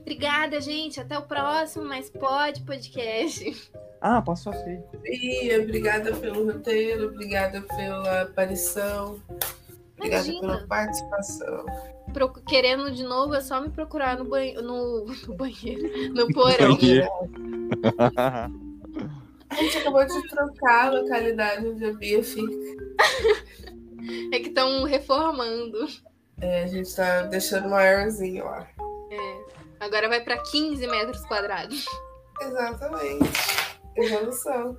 Obrigada, gente. Até o próximo, mas pode podcast. Ah, posso ser. E obrigada pelo roteiro, obrigada pela aparição, obrigada Imagina. pela participação. Querendo de novo, é só me procurar no, banho, no, no banheiro, no porão. Banheiro. A gente acabou de trocar a localidade onde a Bia fica. É que estão reformando. É, a gente tá deixando maiorzinho lá. É. Agora vai pra 15 metros quadrados. Exatamente. Evolução.